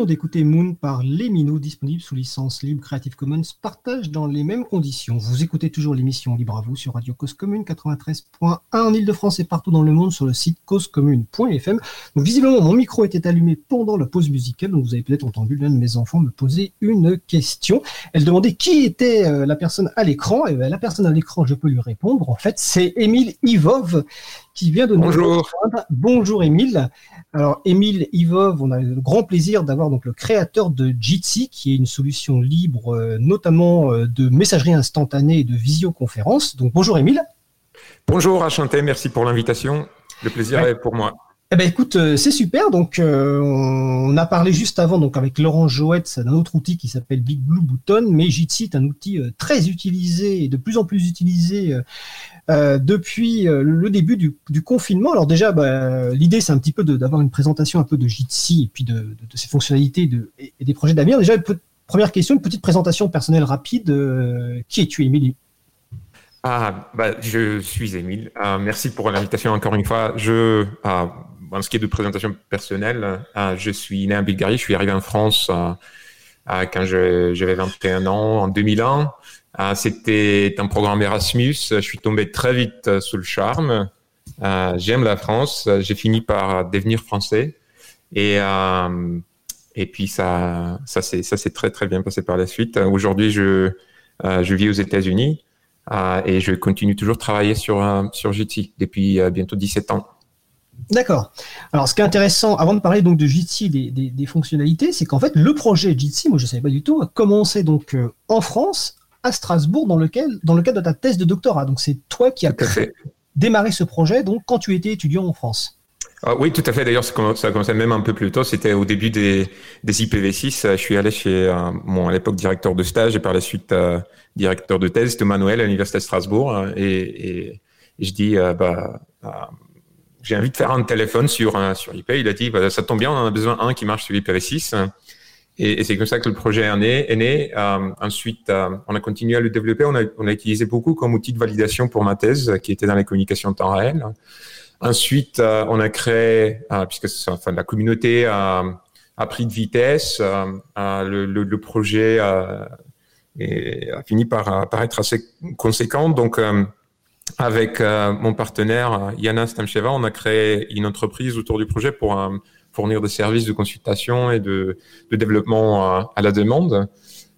d'écouter Moon par Les Minots, disponible sous licence libre Creative Commons, partage dans les mêmes conditions. Vous écoutez toujours l'émission Libre à vous sur Radio Cause Commune 93.1 en Ile-de-France et partout dans le monde sur le site causecommune.fm. Donc visiblement, mon micro était allumé pendant la pause musicale, donc vous avez peut-être entendu l'un de mes enfants me poser une question. Elle demandait qui était euh, la personne à l'écran, et ben, la personne à l'écran, je peux lui répondre. En fait, c'est Émile Ivov qui vient de nous Bonjour. Bonjour Émile. Alors Émile Ivov, on a le grand plaisir d'avoir donc le créateur de Jitsi, qui est une solution libre, euh, notamment euh, de messagerie instantanée et de visioconférence. Donc bonjour Émile. Bonjour, enchanté, merci pour l'invitation. Le plaisir Ouais. est pour moi. Eh ben écoute, euh, c'est super. Donc euh, on a parlé juste avant donc avec Laurent Joët d'un autre outil qui s'appelle Big Blue Button, mais Jitsi est un outil euh, très utilisé et de plus en plus utilisé depuis le début du, confinement. Alors déjà, bah, l'idée c'est un petit peu d'avoir une présentation un peu de Jitsi et puis de, ses fonctionnalités et, des projets d'avenir. Déjà, première question, une petite présentation personnelle rapide. Qui es-tu, Émilie? Ah, bah, je suis Émile. Merci pour l'invitation encore une fois. Je, en ce qui est de présentation personnelle, euh, je suis né en Bulgarie. Je suis arrivé en France euh, euh, quand j'avais 21 ans, en 2001. Euh, C'était un programme Erasmus. Je suis tombé très vite sous le charme. J'aime la France. J'ai fini par devenir français. Et, et puis ça, ça s'est très très bien passé par la suite. Aujourd'hui, je, vis aux États-Unis. Et je continue toujours de travailler sur, sur depuis bientôt 17 ans. D'accord. Alors, ce qui est intéressant, avant de parler donc de Jitsi des, des, des fonctionnalités, c'est qu'en fait, le projet Jitsi, moi je ne savais pas du tout, a commencé donc euh, en France, à Strasbourg, dans, lequel, dans le cadre de ta thèse de doctorat. Donc, c'est toi qui as démarré ce projet, donc quand tu étais étudiant en France. Ah oui, tout à fait. D'ailleurs, ça a commencé même un peu plus tôt. C'était au début des, des IPv6. Euh, Je suis allé chez euh, mon, à l'époque, directeur de stage et par la suite euh, directeur de thèse. C'était Manuel à l'Université de Strasbourg. Et, et, et je dis, euh, bah, j'ai envie de faire un téléphone sur, un- sur IP. Il a dit, bah, ça tombe bien, on en a besoin d'un qui marche sur l'IPv6. Et, c'est comme ça que le projet est né. Euh, ensuite, euh, on a continué à le développer. On a, utilisé beaucoup comme outil de validation pour ma thèse, qui était dans les communications en temps réel. Ensuite, euh, on a créé, euh, puisque la communauté a, pris de vitesse, euh, euh, le, projet euh, a fini par, euh, par être assez conséquent. Donc, euh, avec euh, mon partenaire euh, Yana Stamcheva, on a créé une entreprise autour du projet pour euh, fournir des services de consultation et de, de développement euh, à la demande.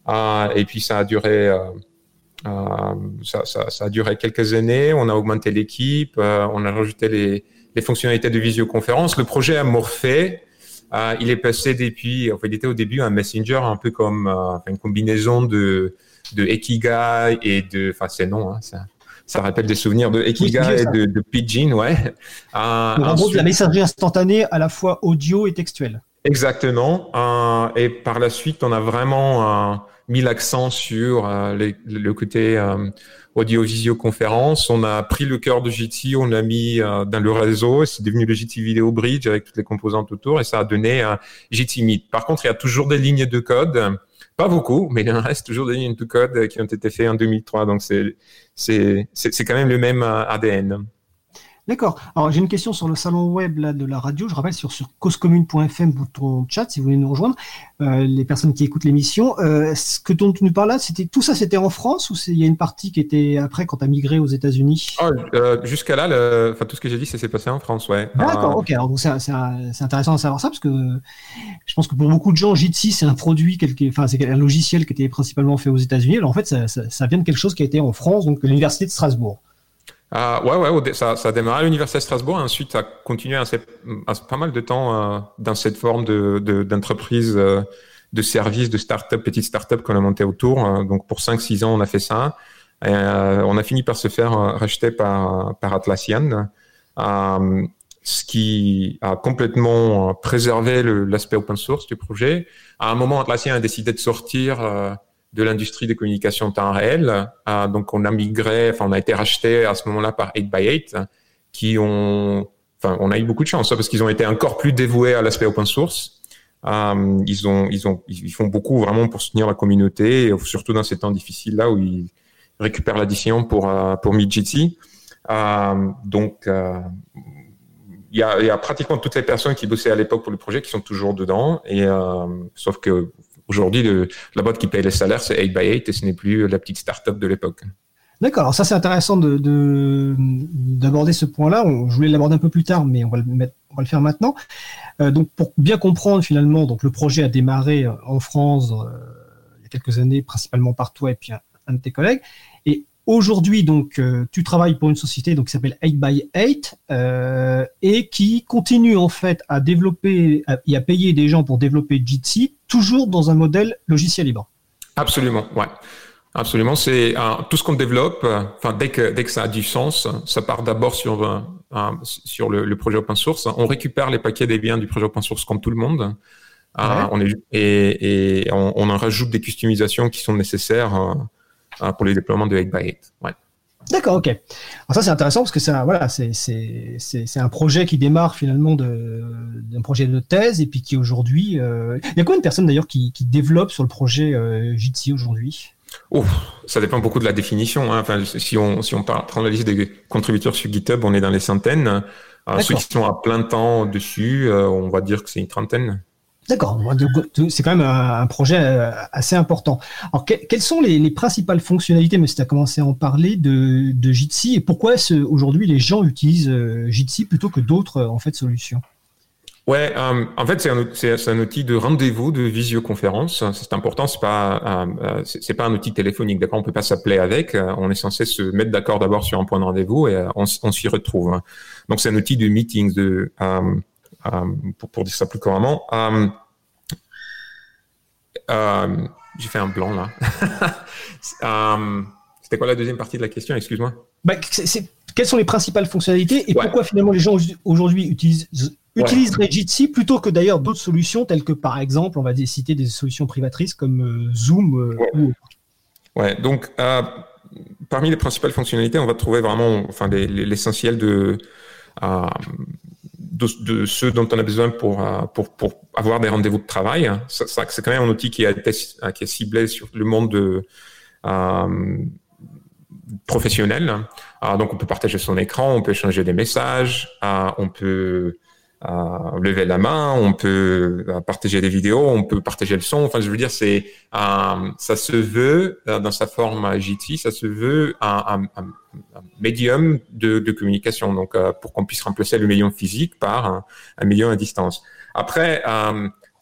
Euh, et puis, ça a duré. euh, ça, ça, ça a duré quelques années. On a augmenté l'équipe, on a rajouté les, les fonctionnalités de visioconférence. Le projet a morphé. Il est passé depuis, enfin, il était au début un messenger un peu comme une combinaison de, de Ekiga et de, enfin, c'est non, hein, ça, rappelle des souvenirs de Ekiga et de, de Pidgin, ouais. Donc, en gros, de la messagerie instantanée à la fois audio et textuelle. Exactement. Euh, et par la suite, on a vraiment euh, mis l'accent sur euh, les- le côté euh, audio-visioconférence. On a pris le cœur de Jitsi, on l'a mis euh, dans le réseau. et C'est devenu le Jitsi Video Bridge avec toutes les composantes autour et ça a donné un Jitsi Meet. Par contre, il y a toujours des lignes de code. Pas beaucoup, mais il en reste toujours des lignes de code qui ont été faites en 2003. Donc, c'est quand même le même euh, ADN. D'accord. Alors, j'ai une question sur le salon web là, de la radio. Je rappelle sur, sur causecommune.fm, bouton chat, si vous voulez nous rejoindre, euh, les personnes qui écoutent l'émission. Euh, ce que dont tu nous parles là, c'était tout ça, c'était en France ou il y a une partie qui était après quand tu as migré aux États-Unis? Oh, euh, Jusqu'à là, le, tout ce que j'ai dit, ça s'est passé en France, ouais. D'accord, ok. Alors, donc, c'est intéressant de savoir ça parce que je pense que pour beaucoup de gens, Jitsi, c'est un produit, quelque, enfin, c'est un logiciel qui était principalement fait aux États-Unis. Alors, en fait, ça, ça, ça vient de quelque chose qui a été en France, donc l'Université de Strasbourg. Ah, ouais, ouais, ça, ça a démarré à l'Université de Strasbourg et ensuite a continué assez, pas mal de temps euh, dans cette forme de, de- d'entreprise, euh, de service, de start-up, petite start-up qu'on a monté autour. Euh, donc pour 5-6 ans, on a fait ça. Et, euh, on a fini par se faire euh, racheter par, par Atlassian, euh, ce qui a complètement euh, préservé l'aspect open source du projet. À un moment, Atlassian a décidé de sortir euh, de l'industrie des communications en temps réel. Euh, donc, on a migré, enfin, on a été racheté à ce moment-là par 8x8, qui ont, enfin, on a eu beaucoup de chance, hein, parce qu'ils ont été encore plus dévoués à l'aspect open source. Euh, ils ont, ils ont, ils font beaucoup vraiment pour soutenir la communauté, surtout dans ces temps difficiles là où ils récupèrent l'addition pour euh, pour Midjitsi. Euh, donc, euh, il y, a, y, a, pratiquement toutes les personnes qui bossaient à l'époque pour le projet qui sont toujours dedans. Et euh, sauf que aujourd'hui, la boîte qui paye les salaires, c'est 8x8 et ce n'est plus la petite start-up de l'époque. D'accord, alors ça c'est intéressant d'aborder de, ce point-là. Je voulais l'aborder un peu plus tard, mais on va le, mettre, on va le faire maintenant. Euh, donc pour bien comprendre finalement, donc le projet a démarré euh, en France euh, il y a quelques années, principalement par toi et puis un, un de tes collègues. Et Aujourd'hui, donc, euh, tu travailles pour une société donc, qui s'appelle 8x8 euh, et qui continue en fait à développer et à payer des gens pour développer Jitsi, toujours dans un modèle logiciel libre. Absolument, ouais. Absolument, c'est euh, tout ce qu'on développe. Enfin, dès que dès que ça a du sens, ça part d'abord sur sur le, projet open source. On récupère les paquets des biens du projet open source comme tout le monde. on est, et, et on, on, en rajoute des customisations qui sont nécessaires Hein, pour les déploiements de 8x8. Ouais. D'accord, ok. Alors ça c'est intéressant parce que c'est un, voilà, c'est un projet qui démarre finalement d'un projet de thèse et puis qui aujourd'hui, euh, il y a combien de personnes d'ailleurs qui, qui, développent sur le projet euh, Jitsi aujourd'hui? Oh, ça dépend beaucoup de la définition. Hein. Enfin, si on si on prend la liste des contributeurs sur GitHub, on est dans les centaines. Ceux qui sont à plein temps dessus, euh, on va dire que c'est une trentaine. D'accord, c'est quand même un, projet euh, assez important. Alors, quelles sont les, principales fonctionnalités, mais tu as commencé à en parler, de, Jitsi et pourquoi aujourd'hui les gens utilisent euh, Jitsi plutôt que d'autres euh, en fait, solutions? Ouais, en fait, c'est un, outil de rendez-vous, de visioconférence. C'est important, c'est pas, pas un outil téléphonique. D'accord, on peut pas s'appeler avec. On est censé se mettre d'accord d'abord sur un point de rendez-vous et on, s'y retrouve. Donc, c'est un outil de meetings, de euh, pour, pour, dire ça plus couramment. Euh, euh, j'ai fait un blanc là. [laughs] C'était quoi la deuxième partie de la question? Excuse-moi. Bah, quelles sont les principales fonctionnalités et pourquoi finalement les gens aujourd'hui utilisent, utiliseraient Jitsi plutôt que d'ailleurs d'autres solutions telles que par exemple, on va citer des solutions privatrices comme Zoom ouais. ouais. donc parmi les principales fonctionnalités, on va trouver vraiment enfin, l'essentiel de, de, ceux dont on a besoin pour, euh, pour, pour avoir des rendez-vous de travail. C'est quand même un outil qui, a été, qui est ciblé sur le monde de, euh, professionnel. Euh, donc, on peut partager son écran, on peut échanger des messages, euh, on peut euh, lever la main, on peut euh, partager des vidéos, on peut partager le son. Enfin, je veux dire, c'est euh, ça se veut dans sa forme JT, ça se veut un, un, un médium de, de, communication. Donc, pour qu'on puisse remplacer le médium physique par un, un médium à distance. Après,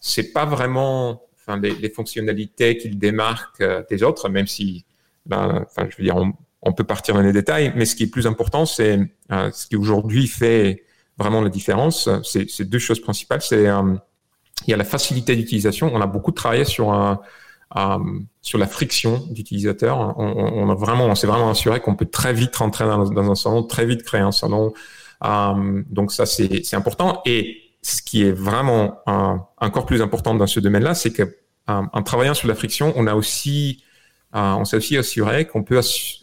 c'est pas vraiment enfin, les, les fonctionnalités qui le démarquent des autres, même si, ben, enfin, je veux dire, on, on, peut partir dans les détails. Mais ce qui est plus important, c'est ce qui aujourd'hui fait vraiment la différence, c'est deux choses principales. C'est euh, il y a la facilité d'utilisation. On a beaucoup travaillé sur euh, sur la friction d'utilisateur. On, a vraiment, on s'est vraiment assuré qu'on peut très vite rentrer dans, un salon, très vite créer un salon. Euh, donc ça, c'est important. Et ce qui est vraiment encore plus important dans ce domaine-là, c'est que en travaillant sur la friction, on a aussi on s'est aussi assuré qu'on peut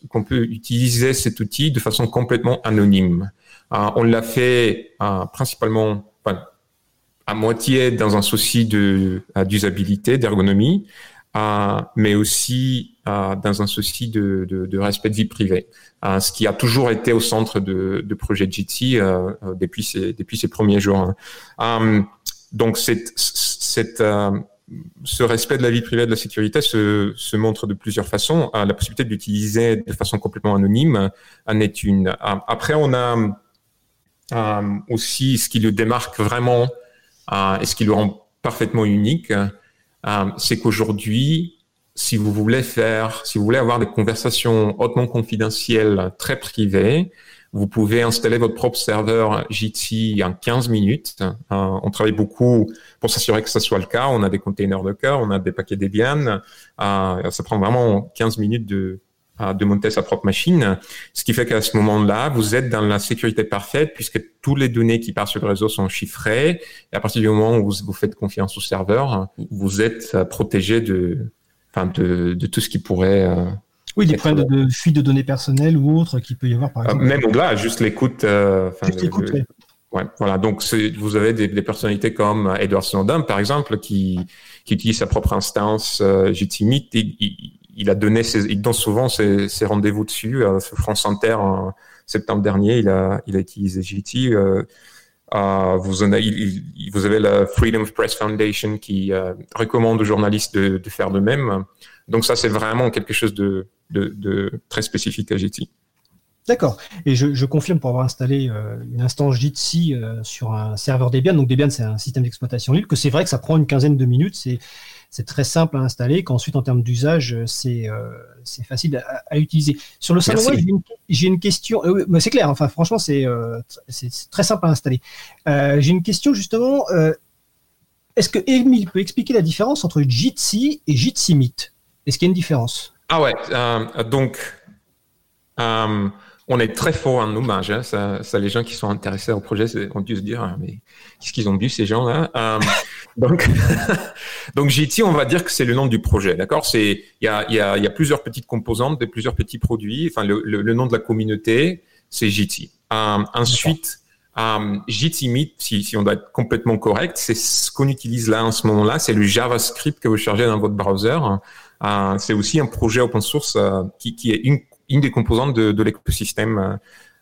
qu'on peut utiliser cet outil de façon complètement anonyme. Euh, on l'a fait euh, principalement à moitié dans un souci de euh, d'usabilité, d'ergonomie, mais aussi dans un souci de, respect de vie privée, ce qui a toujours été au centre de, de projet Jitsi depuis ses premiers jours. Hein. donc ce respect de la vie privée de la sécurité se, se montre de plusieurs façons. la possibilité d'utiliser de façon complètement anonyme en est une. après, on a aussi, ce qui le démarque vraiment euh, et ce qui le rend parfaitement unique, euh, c'est qu'aujourd'hui, si vous voulez faire, si vous voulez avoir des conversations hautement confidentielles, très privées, vous pouvez installer votre propre serveur Jitsi en 15 minutes. Euh, on travaille beaucoup pour s'assurer que ça soit le cas. On a des containers Docker, on a des paquets Debian. Euh, ça prend vraiment 15 minutes de, de monter sa propre machine. Ce qui fait qu'à ce moment-là, vous êtes dans la sécurité parfaite puisque tous les données qui partent sur le réseau sont chiffrées. Et à partir du moment où vous, faites confiance au serveur, vous êtes euh, protégé de, enfin de, de tout ce qui pourrait euh, oui, des problèmes de, fuite de données personnelles ou autres qui peut y avoir, par euh, exemple. Même au-delà, juste l'écoute. Euh, juste l'écoute, oui. Ouais, voilà. Donc, vous avez des, des, personnalités comme Edward Snowden, par exemple, qui, qui utilise sa propre instance euh, Meet. Il, il a donné il donne souvent ses, rendez-vous dessus. Euh, France Inter, en septembre dernier, il a, il utilisé GT. Euh, vous, avez, la Freedom of Press Foundation qui recommande aux journalistes de, faire de même. Donc ça, c'est vraiment quelque chose de, très spécifique à Jitsi. D'accord. Et je, confirme pour avoir installé euh, une instance Jitsi euh, sur un serveur Debian. Donc Debian, c'est un système d'exploitation libre, que c'est vrai que ça prend une quinzaine de minutes. C'est c'est très simple à installer. Qu'ensuite, en termes d'usage, c'est euh, c'est facile à, à, utiliser. Sur le salon j'ai une, une, question. Euh, c'est clair. Enfin, franchement, c'est c'est très simple à installer. j'ai une question justement. Est-ce que Emile peut expliquer la différence entre Jitsi et Jitsi Meet? Est-ce qu'il y a une différence? Ah ouais. donc on est très fort en hommage. Hein. Ça, ça, les gens qui sont intéressés au projet ont dû se dire, ah, mais qu'est-ce qu'ils ont bu ces gens-là euh, Donc, [laughs] donc JT, on va dire que c'est le nom du projet, d'accord? C'est il y a, y, a, y a plusieurs petites composantes, plusieurs petits produits. Enfin, le, le, nom de la communauté, c'est JT. Euh, ensuite, euh, Meet, si, si on doit être complètement correct, c'est ce qu'on utilise là en ce moment-là. C'est le JavaScript que vous chargez dans votre browser. Euh, c'est aussi un projet open source qui, qui est une une des composantes de, de l'écosystème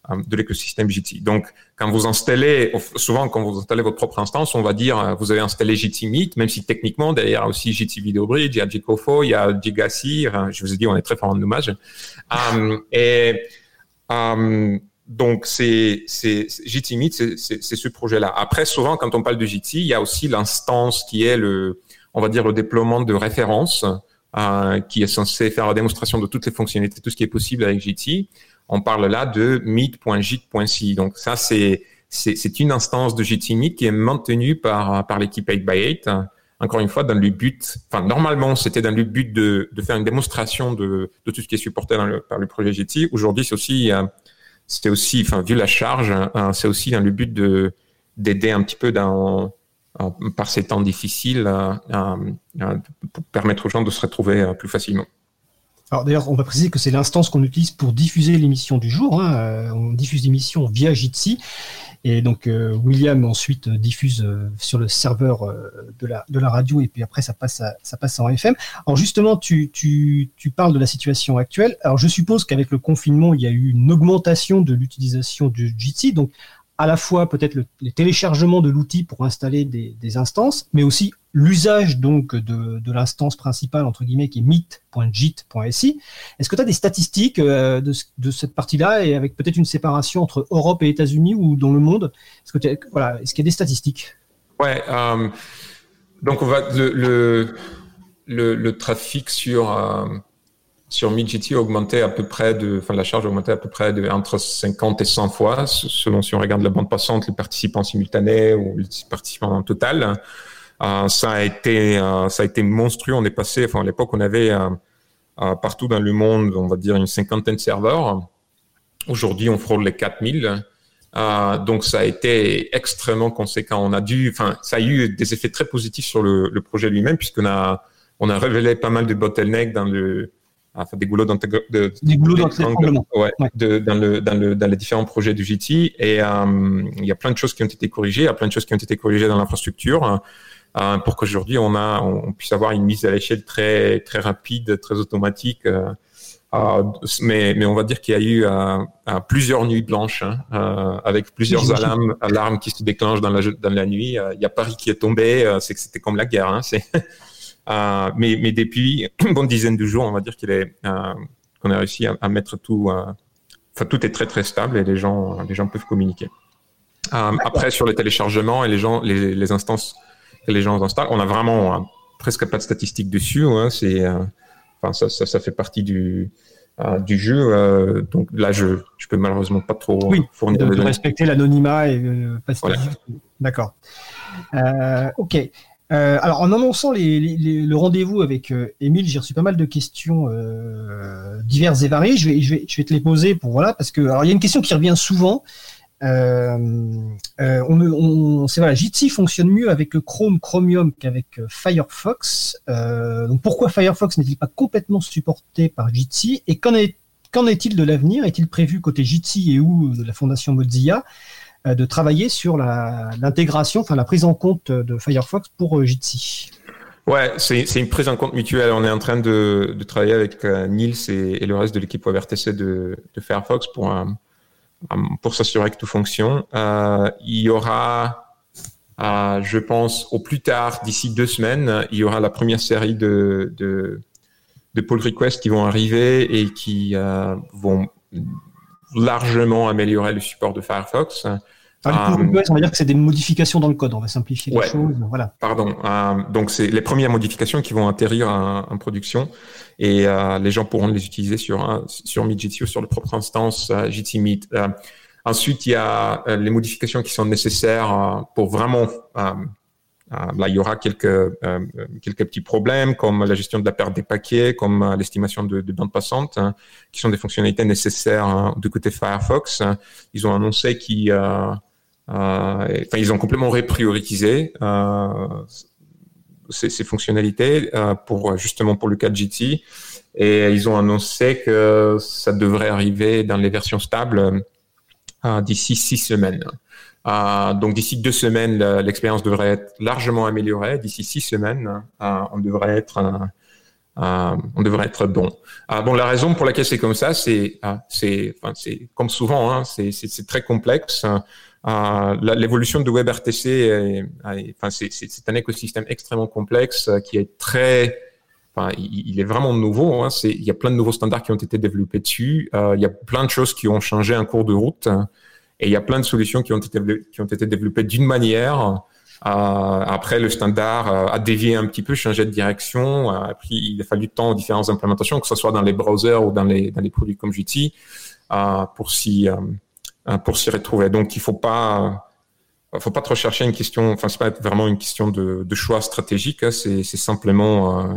euh, de l'écosystème JT. Donc, quand vous installez, souvent quand vous installez votre propre instance, on va dire euh, vous avez installé JT Meet, même si techniquement derrière aussi JT Video Bridge, il y a JCOFO, il y a Gigacy. Je vous ai dit, on est très fort en hommage. um, et donc, c'est, JT Meet, c'est, ce projet-là. Après, souvent, quand on parle de JT, il y a aussi l'instance qui est le, on va dire, le déploiement de références euh, qui est censé faire la démonstration de toutes les fonctionnalités, tout ce qui est possible avec JT. On parle là de meet.jit.c. Donc ça, c'est c'est une instance de JT Meet qui est maintenue par par l'équipe 8x8. Encore une fois, dans le but, enfin normalement c'était dans le but de, de faire une démonstration de, de tout ce qui est supporté dans le, par le projet JT. Aujourd'hui, c'est aussi euh, c'était aussi, enfin vu la charge, hein, c'est aussi dans le but de d'aider un petit peu dans euh, par ces temps difficiles euh, euh, pour permettre aux gens de se retrouver plus facilement. Alors d'ailleurs, on va préciser que c'est l'instance qu'on utilise pour diffuser l'émission du jour. Hein. On diffuse l'émission via Jitsi. Et donc William ensuite diffuse sur le serveur de, la, de la radio et puis après ça passe, ça passe en FM. Alors justement, tu, tu, tu parles de la situation actuelle. Alors je suppose qu'avec le confinement, il y a eu une augmentation de l'utilisation du Jitsi. Donc à la fois peut-être le, les téléchargements de l'outil pour installer des, instances, mais aussi l'usage donc de, l'instance principale entre guillemets qui est meet.jit.si. Est-ce que tu as des statistiques euh, de, cette partie-là et avec peut-être une séparation entre Europe et États-Unis ou dans le monde Est-ce qu'il y a des statistiques? Ouais, euh, donc on va le trafic sur euh, sur MidGT augmenté à peu près de, enfin la charge augmentait à peu près de entre 50 et 100 fois, selon si on regarde la bande passante, les participants simultanés ou les participants en total. Euh, ça a été, euh, ça a été monstrueux. On est passé, enfin à l'époque on avait euh, partout dans le monde, on va dire une cinquantaine de serveurs. Aujourd'hui on frôle les 4000. Euh, donc ça a été extrêmement conséquent. On a dû, enfin ça a eu des effets très positifs sur le, le projet lui-même puisqu'on a, on a révélé pas mal de bottlenecks dans le enfin des goulots d'entrée de, des goulots ouais, ouais. De, dans le dans le dans les différents projets du JT et euh, il y a plein de choses qui ont été corrigées, il y a plein de choses qui ont été corrigées dans l'infrastructure euh, pour qu'aujourd'hui on a on puisse avoir une mise à l'échelle très très rapide, très automatique. Euh, euh mais, mais on va dire qu'il y a eu euh, plusieurs nuits blanches hein, euh, avec plusieurs alarmes, alarmes qui se déclenchent dans la, dans la nuit. Il y a Paris qui est tombé, c'est que c'était comme la guerre. Hein, c'est euh, [laughs] mais, mais depuis une bonne dizaine de jours, on va dire qu'il est euh, qu'on a réussi à, à mettre tout. Euh, enfin, tout est très très stable et les gens les gens peuvent communiquer. après, sur les téléchargements et les gens les, les instances que les gens installent, on a vraiment presque pas de statistiques dessus. Hein, c'est enfin ça, ça, ça, fait partie du euh, du jeu. Euh, donc là, je je peux malheureusement pas trop oui, fournir de, de respecter l'anonymat et pas voilà. D'accord. ok. Euh, alors, en annonçant le rendez-vous avec euh, Émile, j'ai reçu pas mal de questions euh, diverses et variées. Je vais, te les poser pour voilà, parce que alors il y a une question qui revient souvent. Euh, on, c'est voilà, Jitsi fonctionne mieux avec Chrome, Chromium qu'avec Firefox. donc pourquoi Firefox n'est-il pas complètement supporté par Jitsi? Et qu'en est, qu'en est-il de l'avenir? Est-il prévu côté Jitsi et ou de la fondation Mozilla? De travailler sur l'intégration, enfin la prise en compte de Firefox pour euh, Jitsi. Ouais, c'est une prise en compte mutuelle. On est en train de, travailler avec euh, Niels et, le reste de l'équipe WebRTC de, Firefox pour, pour s'assurer que tout fonctionne. il y aura, je pense, au plus tard, d'ici deux semaines, il y aura la première série de, de pull requests qui vont arriver et qui vont largement améliorer le support de Firefox. Ah, on va dire que c'est des modifications dans le code, on va simplifier les choses. Voilà. Pardon. Euh, donc, c'est les premières modifications qui vont atterrir en, production et euh, les gens pourront les utiliser sur, sur Midjitsi ou sur leur propre instance euh, Jitsi Meet. Euh, ensuite, il y a les modifications qui sont nécessaires pour vraiment. là, il y aura quelques, quelques petits problèmes comme la gestion de la perte des paquets, comme l'estimation de, de bande passante, hein, qui sont des fonctionnalités nécessaires hein, de côté Firefox. Ils ont annoncé qu'ils euh, ils ont complètement répriorisé euh, ces, ces, fonctionnalités euh, pour justement pour le cas de GT et ils ont annoncé que ça devrait arriver dans les versions stables d'ici six semaines. Donc d'ici deux semaines, l'expérience devrait être largement améliorée. D'ici six semaines, on devrait être, bon. bon, la raison pour laquelle c'est comme ça, c'est, comme souvent, hein, c'est très complexe. Euh, l'évolution de WebRTC, c'est un écosystème extrêmement complexe euh, qui est très, il, est vraiment nouveau. Hein, il y a plein de nouveaux standards qui ont été développés dessus. Euh, il y a plein de choses qui ont changé en cours de route. Et il y a plein de solutions qui ont été, développées d'une manière. Euh, après, le standard a dévié un petit peu, changé de direction. Euh, puis, il a fallu du temps aux différentes implémentations, que ce soit dans les browsers ou dans les, produits comme GT, pour s'y pour s'y retrouver. Donc, il faut pas, faut pas trop chercher une question. Enfin, c'est pas vraiment une question de, de choix stratégique. Hein, c'est simplement euh,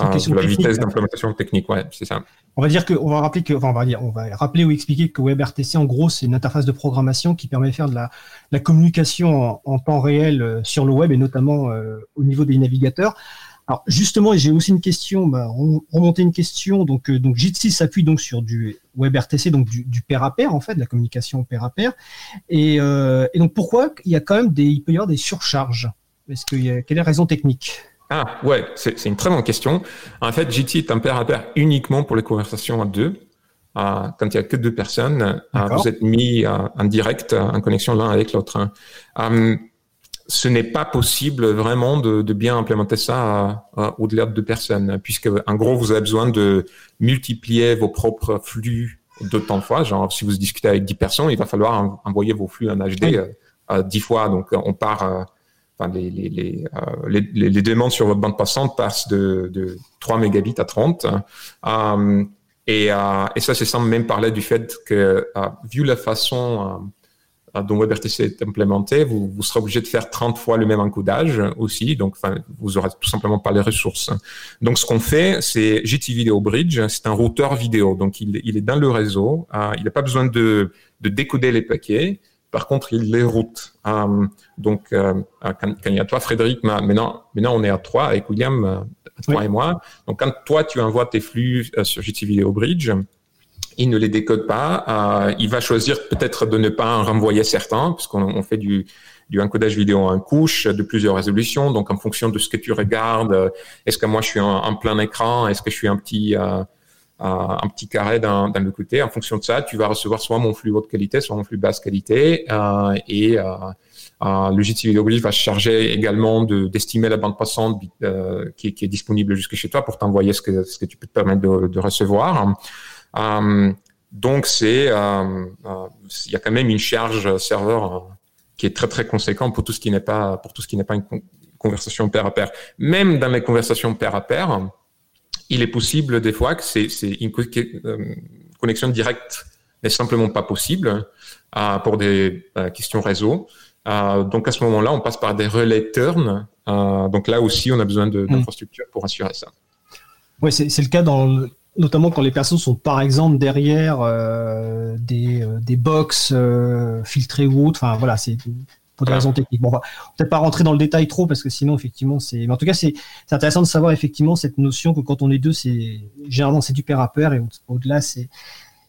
euh la vitesse hein. d'implémentation technique. Ouais, c'est ça. On va dire que, on va rappeler que, enfin, on va dire, on va rappeler ou expliquer que WebRTC, en gros, c'est une interface de programmation qui permet de faire de la, la communication en, en, temps réel euh, sur le web et notamment euh, au niveau des navigateurs. Alors justement, j'ai aussi une question, bah, remonter une question. Donc, euh, donc Jitsi s'appuie donc sur du WebRTC, donc du, du pair à pair en fait, de la communication pair à pair. Et, euh, et donc pourquoi il y a quand même des, il peut y avoir des surcharges? Est-ce qu'il y a quelle est la raison technique? Ah ouais, c'est une très bonne question. En fait, JT est un pair à pair uniquement pour les conversations à deux. Euh, quand il y a que deux personnes, vous êtes mis en direct, en connexion l'un avec l'autre. Hein. Euh, ce n'est pas possible vraiment de, de bien implémenter ça au-delà de deux personnes, puisque en gros, vous avez besoin de multiplier vos propres flux de fois. Genre, si vous discutez avec 10 personnes, il va falloir envoyer vos flux en HD euh, euh, 10 fois. Donc, on part, euh, enfin, les, les, les, euh, les, les, demandes sur votre bande passante passent de, de 3 mégabits à 30. Euh, et, et ça, c'est sans même parler du fait que, vu la façon dont WebRTC est implémenté, vous, vous serez obligé de faire 30 fois le même encodage aussi. Donc, enfin, vous aurez tout simplement pas les ressources. Donc, ce qu'on fait, c'est JT Video Bridge. C'est un routeur vidéo. Donc, il, il est dans le réseau. Euh, il n'a pas besoin de, de décoder les paquets. Par contre, il les route. Euh, donc, euh, quand, quand, il y a toi, Frédéric, maintenant, maintenant on est à trois avec William, euh, toi oui. et moi. Donc, quand toi, tu envoies tes flux euh, sur JT Video Bridge, il ne les décode pas. Euh, il va choisir peut-être de ne pas en renvoyer certains, puisqu'on fait du, du encodage vidéo en couche de plusieurs résolutions. Donc, en fonction de ce que tu regardes, euh, est-ce que moi je suis en, plein écran, est-ce que je suis un petit euh, un petit carré le côté? En fonction de ça, tu vas recevoir soit mon flux haute qualité, soit mon flux basse qualité, et le JT Video Bridge va charger également d'estimer la bande passante qui, est disponible jusque chez toi pour t'envoyer ce que, ce que tu peux te permettre de recevoir. Euh, donc c'est, euh, euh, il y a quand même une charge serveur qui est très très conséquent pour tout ce qui n'est pas pour tout ce qui n'est pas une conversation pair à pair. Même dans les conversations pair à pair, il est possible des fois que c'est une connexion directe n'est simplement pas possible euh, pour des euh, questions réseau. Euh, donc à ce moment-là, on passe par des relais turn. donc là aussi, on a besoin mmh. d'infrastructures pour assurer ça. Oui, c'est le cas dans notamment quand les personnes sont par exemple derrière euh, des, euh, des box euh, filtrées ou autres. Enfin voilà, c'est pour des raisons techniques. Bon, on va peut-être pas rentrer dans le détail trop parce que sinon effectivement c'est. Mais en tout cas c'est intéressant de savoir effectivement cette notion que quand on est deux, c'est généralement c'est du pair à pair et au-delà c'est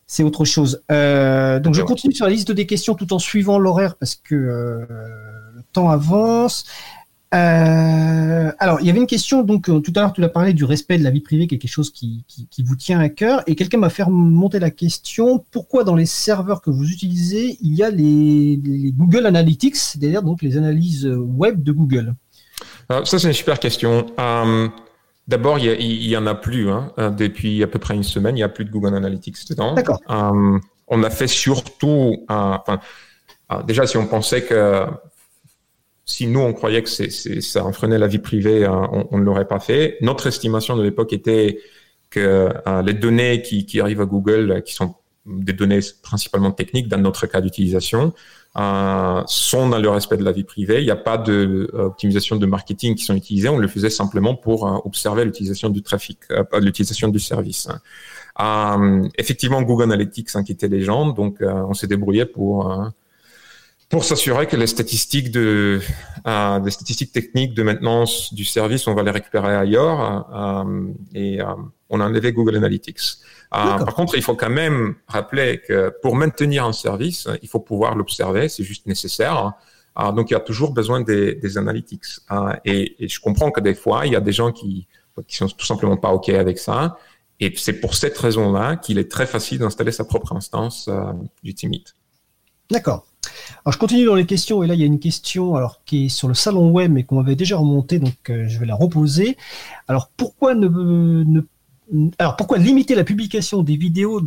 c'est autre chose. Euh, donc je continue sur la liste des questions tout en suivant l'horaire parce que euh, le temps avance. Euh, alors, il y avait une question, donc euh, tout à l'heure tu as parlé du respect de la vie privée, qui est quelque chose qui, qui, qui vous tient à cœur, et quelqu'un m'a fait monter la question, pourquoi dans les serveurs que vous utilisez, il y a les, les Google Analytics, c'est-à-dire donc les analyses web de Google? Alors, Ça c'est une super question. Euh, D'abord, il, y, en a plus hein, depuis à peu près une semaine, il n'y a plus de Google Analytics dedans. D'accord. Euh, on a fait surtout, euh, enfin, euh, déjà si on pensait que si nous, on croyait que c'est, c'est, ça enfreignait la vie privée, euh, on, ne l'aurait pas fait. Notre estimation de l'époque était que euh, les données qui, qui, arrivent à Google, euh, qui sont des données principalement techniques dans notre cas d'utilisation, euh, sont dans le respect de la vie privée. Il n'y a pas d'optimisation de, de, marketing qui sont utilisées. On le faisait simplement pour observer l'utilisation du trafic, l'utilisation du service. effectivement, Google Analytics inquiétait les gens, donc on s'est débrouillé pour pour s'assurer que les statistiques de euh, des statistiques techniques de maintenance du service, on va les récupérer ailleurs euh, et euh, on a enlevé Google Analytics. Euh, par contre, il faut quand même rappeler que pour maintenir un service, il faut pouvoir l'observer, c'est juste nécessaire. Euh, donc, il y a toujours besoin des, des analytics. Et, et, je comprends que des fois, il y a des gens qui qui sont tout simplement pas ok avec ça. Et c'est pour cette raison-là qu'il est très facile d'installer sa propre instance du Timid. D'accord. Alors je continue dans les questions et là il y a une question alors qui est sur le salon web mais qu'on avait déjà remonté donc euh, je vais la reposer. Alors pourquoi ne, alors pourquoi limiter la publication des vidéos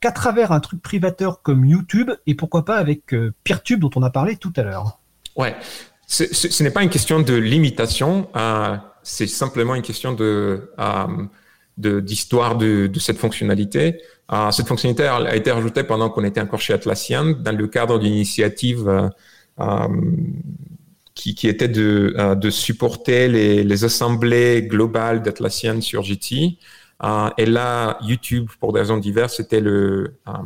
qu'à travers un truc privateur comme YouTube et pourquoi pas avec euh, Peertube dont on a parlé tout à l'heure? Ouais, ce, n'est pas une question de limitation, euh, c'est simplement une question de d'histoire de, cette fonctionnalité. Euh, cette fonctionnalité a été rajoutée pendant qu'on était encore chez Atlassian dans le cadre d'une initiative euh, euh qui, était de, supporter les, assemblées globales d'Atlassian sur GT. Et là, YouTube, pour des raisons diverses, c'était le, enfin,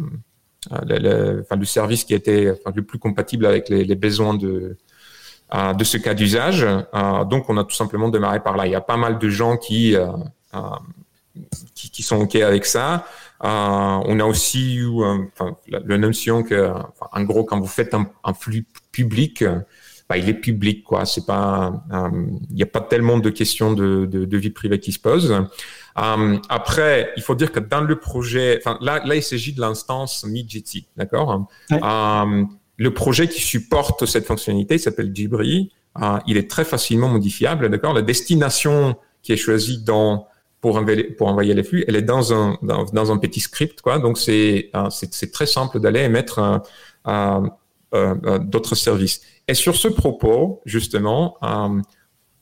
le service qui était le plus compatible avec les, besoins de ce cas d'usage. donc, on a tout simplement démarré par là. Il y a pas mal de gens qui qui, qui, sont OK avec ça. Euh, on a aussi eu enfin, la, la, notion que, enfin, en gros, quand vous faites un, un flux public, bah, il est public, quoi. C'est pas, il euh, n'y a pas tellement de questions de, de, de, vie privée qui se posent. Euh, après, il faut dire que dans le projet, enfin, là, là, il s'agit de l'instance MidGT, d'accord? Ouais. Euh, le projet qui supporte cette fonctionnalité s'appelle Jibri. il est très facilement modifiable, d'accord? La destination qui est choisie dans pour envoyer, pour envoyer les flux, elle est dans un, dans, un petit script, quoi. Donc, c'est, c'est, très simple d'aller émettre un, un, un, d'autres services. Et sur ce propos, justement,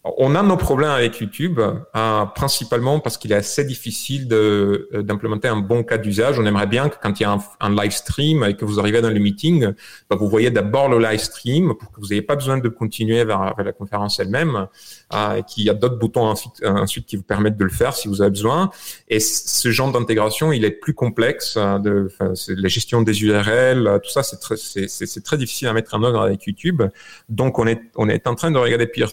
on a nos problèmes avec YouTube, euh, principalement parce qu'il est assez difficile euh, d'implémenter un bon cas d'usage. On aimerait bien que quand il y a un, live stream et que vous arrivez dans le meeting, bah, vous voyez d'abord le live stream pour que vous n'ayez pas besoin de continuer vers, la conférence elle-même, euh, et qu'il y a d'autres boutons ensuite, qui vous permettent de le faire si vous avez besoin. Et ce genre d'intégration, il est plus complexe. Euh, de, la gestion des URL, tout ça, c'est très, c'est, c'est très difficile à mettre en œuvre avec YouTube. Donc, on est, on est en train de regarder pire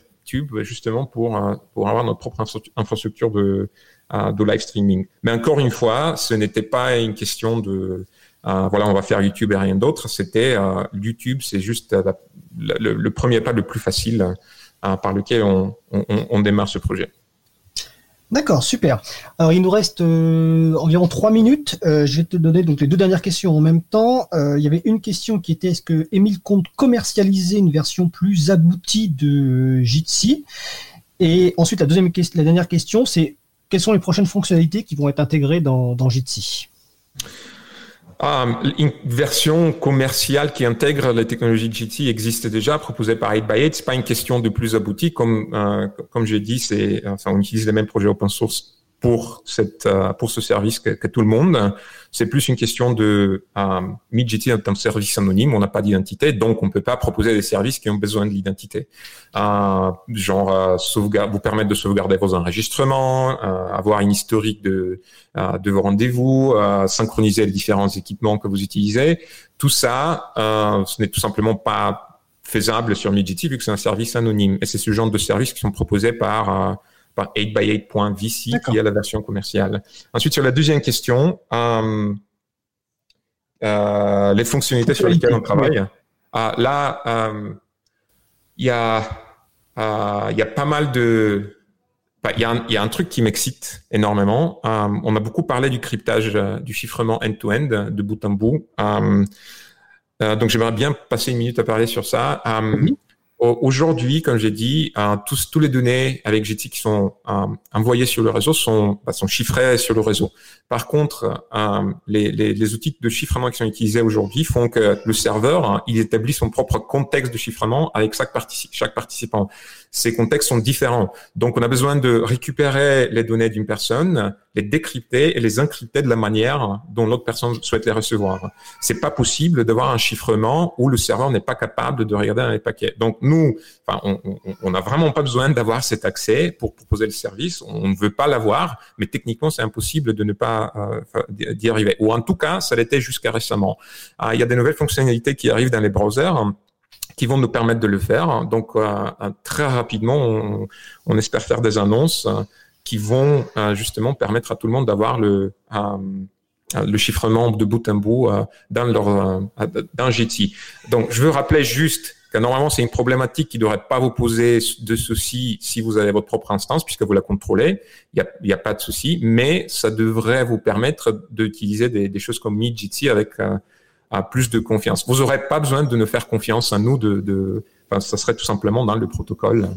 justement pour, euh, avoir notre propre infrastructure de, euh, live streaming. Mais encore une fois, ce n'était pas une question de euh, voilà, on va faire YouTube et rien d'autre. C'était euh, YouTube, c'est juste la, le, premier pas le plus facile euh, par lequel on, démarre ce projet. D'accord, super. Alors il nous reste euh, environ trois minutes. Euh, je vais te donner donc les deux dernières questions en même temps. Euh, il y avait une question qui était est-ce que Emile compte commercialiser une version plus aboutie de Jitsi? Et ensuite la deuxième question, la dernière question, c'est quelles sont les prochaines fonctionnalités qui vont être intégrées dans, dans Jitsi? Ah, une version commerciale qui intègre la technologie GT existe déjà, proposée par 8x8. C'est pas une question de plus abouti, comme euh, comme j'ai dit, c'est enfin, on utilise les mêmes projets open source pour cette euh, pour ce service que, que, tout le monde. C'est plus une question de euh, MidGT est un service anonyme, on n'a pas d'identité, donc on peut pas proposer des services qui ont besoin de l'identité. Euh, genre euh, sauvegarde, vous permettre de sauvegarder vos enregistrements, euh, avoir une historique de euh, de vos rendez-vous, synchroniser les différents équipements que vous utilisez. Tout ça, ce n'est tout simplement pas faisable sur MidGT vu que c'est un service anonyme. Et c'est ce genre de services qui sont proposés par par 8x8.vc qui est la version commerciale. Ensuite, sur la deuxième question, euh, euh, les fonctionnalités sur lesquelles on travaille. Ah, là, il euh, y a il y a pas mal de il y, a un, y, a un truc qui m'excite énormément. on a beaucoup parlé du cryptage, du chiffrement end-to-end, de bout en bout. donc j'aimerais bien passer une minute à parler sur ça. Aujourd'hui, comme j'ai dit, euh, tous, tous les données avec GT qui sont euh, envoyées sur le réseau sont, bah, sont chiffrées sur le réseau. Par contre, euh, les, les, les, outils de chiffrement qui sont utilisés aujourd'hui font que le serveur, hein, il établit son propre contexte de chiffrement avec chaque, chaque participant. Ces contextes sont différents. Donc, on a besoin de récupérer les données d'une personne, les décrypter et les encrypter de la manière dont l'autre personne souhaite les recevoir. C'est pas possible d'avoir un chiffrement où le serveur n'est pas capable de regarder dans les paquets. Donc nous, enfin, on n'a vraiment pas besoin d'avoir cet accès pour proposer le service. On ne veut pas l'avoir, mais techniquement c'est impossible de ne pas euh, d'y arriver. Ou en tout cas, ça l'était jusqu'à récemment. Ah, il y a des nouvelles fonctionnalités qui arrivent dans les browsers qui vont nous permettre de le faire. Donc euh, très rapidement, on, on, espère faire des annonces qui vont euh, justement permettre à tout le monde d'avoir le euh, le chiffrement de bout en bout euh, dans leur dans Jitsi. Donc, je veux rappeler juste que normalement, c'est une problématique qui ne devrait pas vous poser de soucis si vous avez votre propre instance, puisque vous la contrôlez. Il n'y a, a pas de souci, mais ça devrait vous permettre d'utiliser des, des, choses comme Jitsi avec plus de confiance. Vous n'aurez pas besoin de nous faire confiance à nous. De, de, enfin, ça serait tout simplement dans le protocole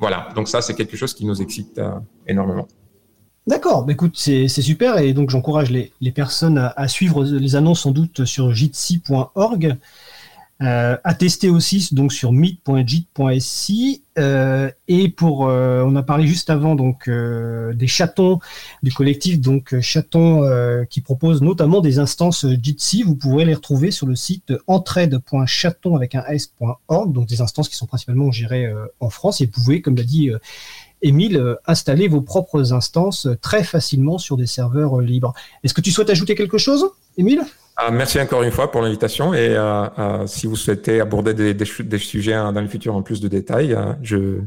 voilà, donc ça, c'est quelque chose qui nous excite euh, énormément. D'accord, bah, écoute, c'est super et donc j'encourage les, personnes à, suivre les annonces sans doute sur jitsi.org, euh, à tester aussi donc sur meet.jit.si euh, et pour, euh, on a parlé juste avant donc des chatons du collectif donc chatons qui propose notamment des instances Jitsi. Vous pourrez les retrouver sur le site entraide.chaton avec un s.org, donc des instances qui sont principalement gérées en France et vous pouvez, comme l'a dit Émile, installer vos propres instances très facilement sur des serveurs libres. Est-ce que tu souhaites ajouter quelque chose, Émile? Ah, merci encore une fois pour l'invitation et euh, euh, si vous souhaitez aborder des, des, sujets hein, dans le futur en plus de détails, euh, je,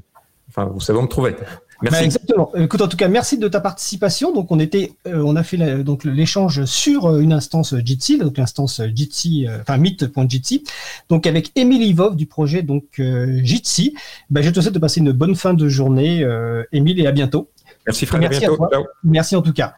enfin, vous savez où me trouver. Merci. Bah, exactement. Écoute, en tout cas, merci de ta participation. Donc, on était, on a fait donc l'échange sur une instance Jitsi, donc l'instance Jitsi, enfin Meet.jitsi, donc avec Émile Ivov du projet donc Jitsi. Ben, je te souhaite de passer une bonne fin de journée, Émile, et à bientôt. Merci Fred, à bientôt. Merci en tout cas.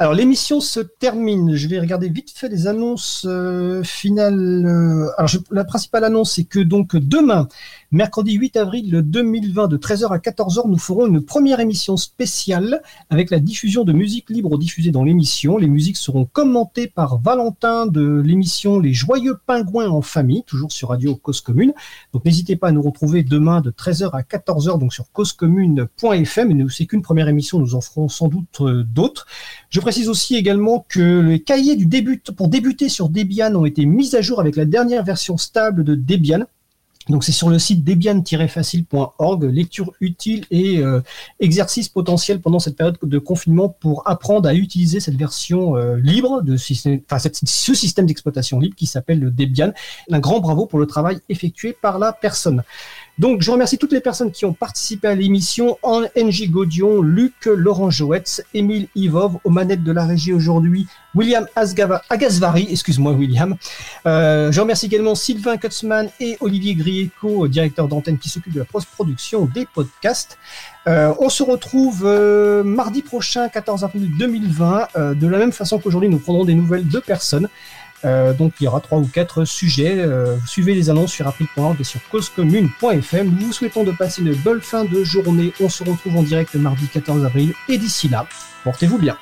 Alors l'émission se termine. Je vais regarder vite fait les annonces euh, finales. Euh, alors la principale annonce, c'est que donc demain, Mercredi 8 avril 2020 de 13h à 14h, nous ferons une première émission spéciale avec la diffusion de musique libre diffusée dans l'émission. Les musiques seront commentées par Valentin de l'émission Les Joyeux Pingouins en famille, toujours sur Radio Cause Commune. Donc n'hésitez pas à nous retrouver demain de 13h à 14h donc sur causecommune.fm. Et c'est qu'une première émission, nous en ferons sans doute euh, d'autres. Je précise aussi également que les cahiers du début pour débuter sur Debian ont été mis à jour avec la dernière version stable de Debian. Donc c'est sur le site debian-facile.org, lecture utile et euh, exercice potentiel pendant cette période de confinement pour apprendre à utiliser cette version euh, libre de système, enfin ce système d'exploitation libre qui s'appelle le Debian. Un grand bravo pour le travail effectué par la personne. Donc, je remercie toutes les personnes qui ont participé à l'émission. NJ Godion, Luc, Laurent Joetz, Émile Ivov, aux manettes de la régie aujourd'hui, William Asgava, Agasvari, excuse-moi William. Euh, je remercie également Sylvain Kutzmann et Olivier Grieco, directeur d'antenne qui s'occupe de la post-production des podcasts. Euh, on se retrouve euh, mardi prochain, 14 avril 2020. de la même façon qu'aujourd'hui, nous prendrons des nouvelles de personnes. Euh, donc il y aura trois ou quatre sujets. Euh, suivez les annonces sur april.org et sur causecommune.fm. Nous vous souhaitons de passer une bonne fin de journée. On se retrouve en direct mardi 14 avril et d'ici là, portez-vous bien.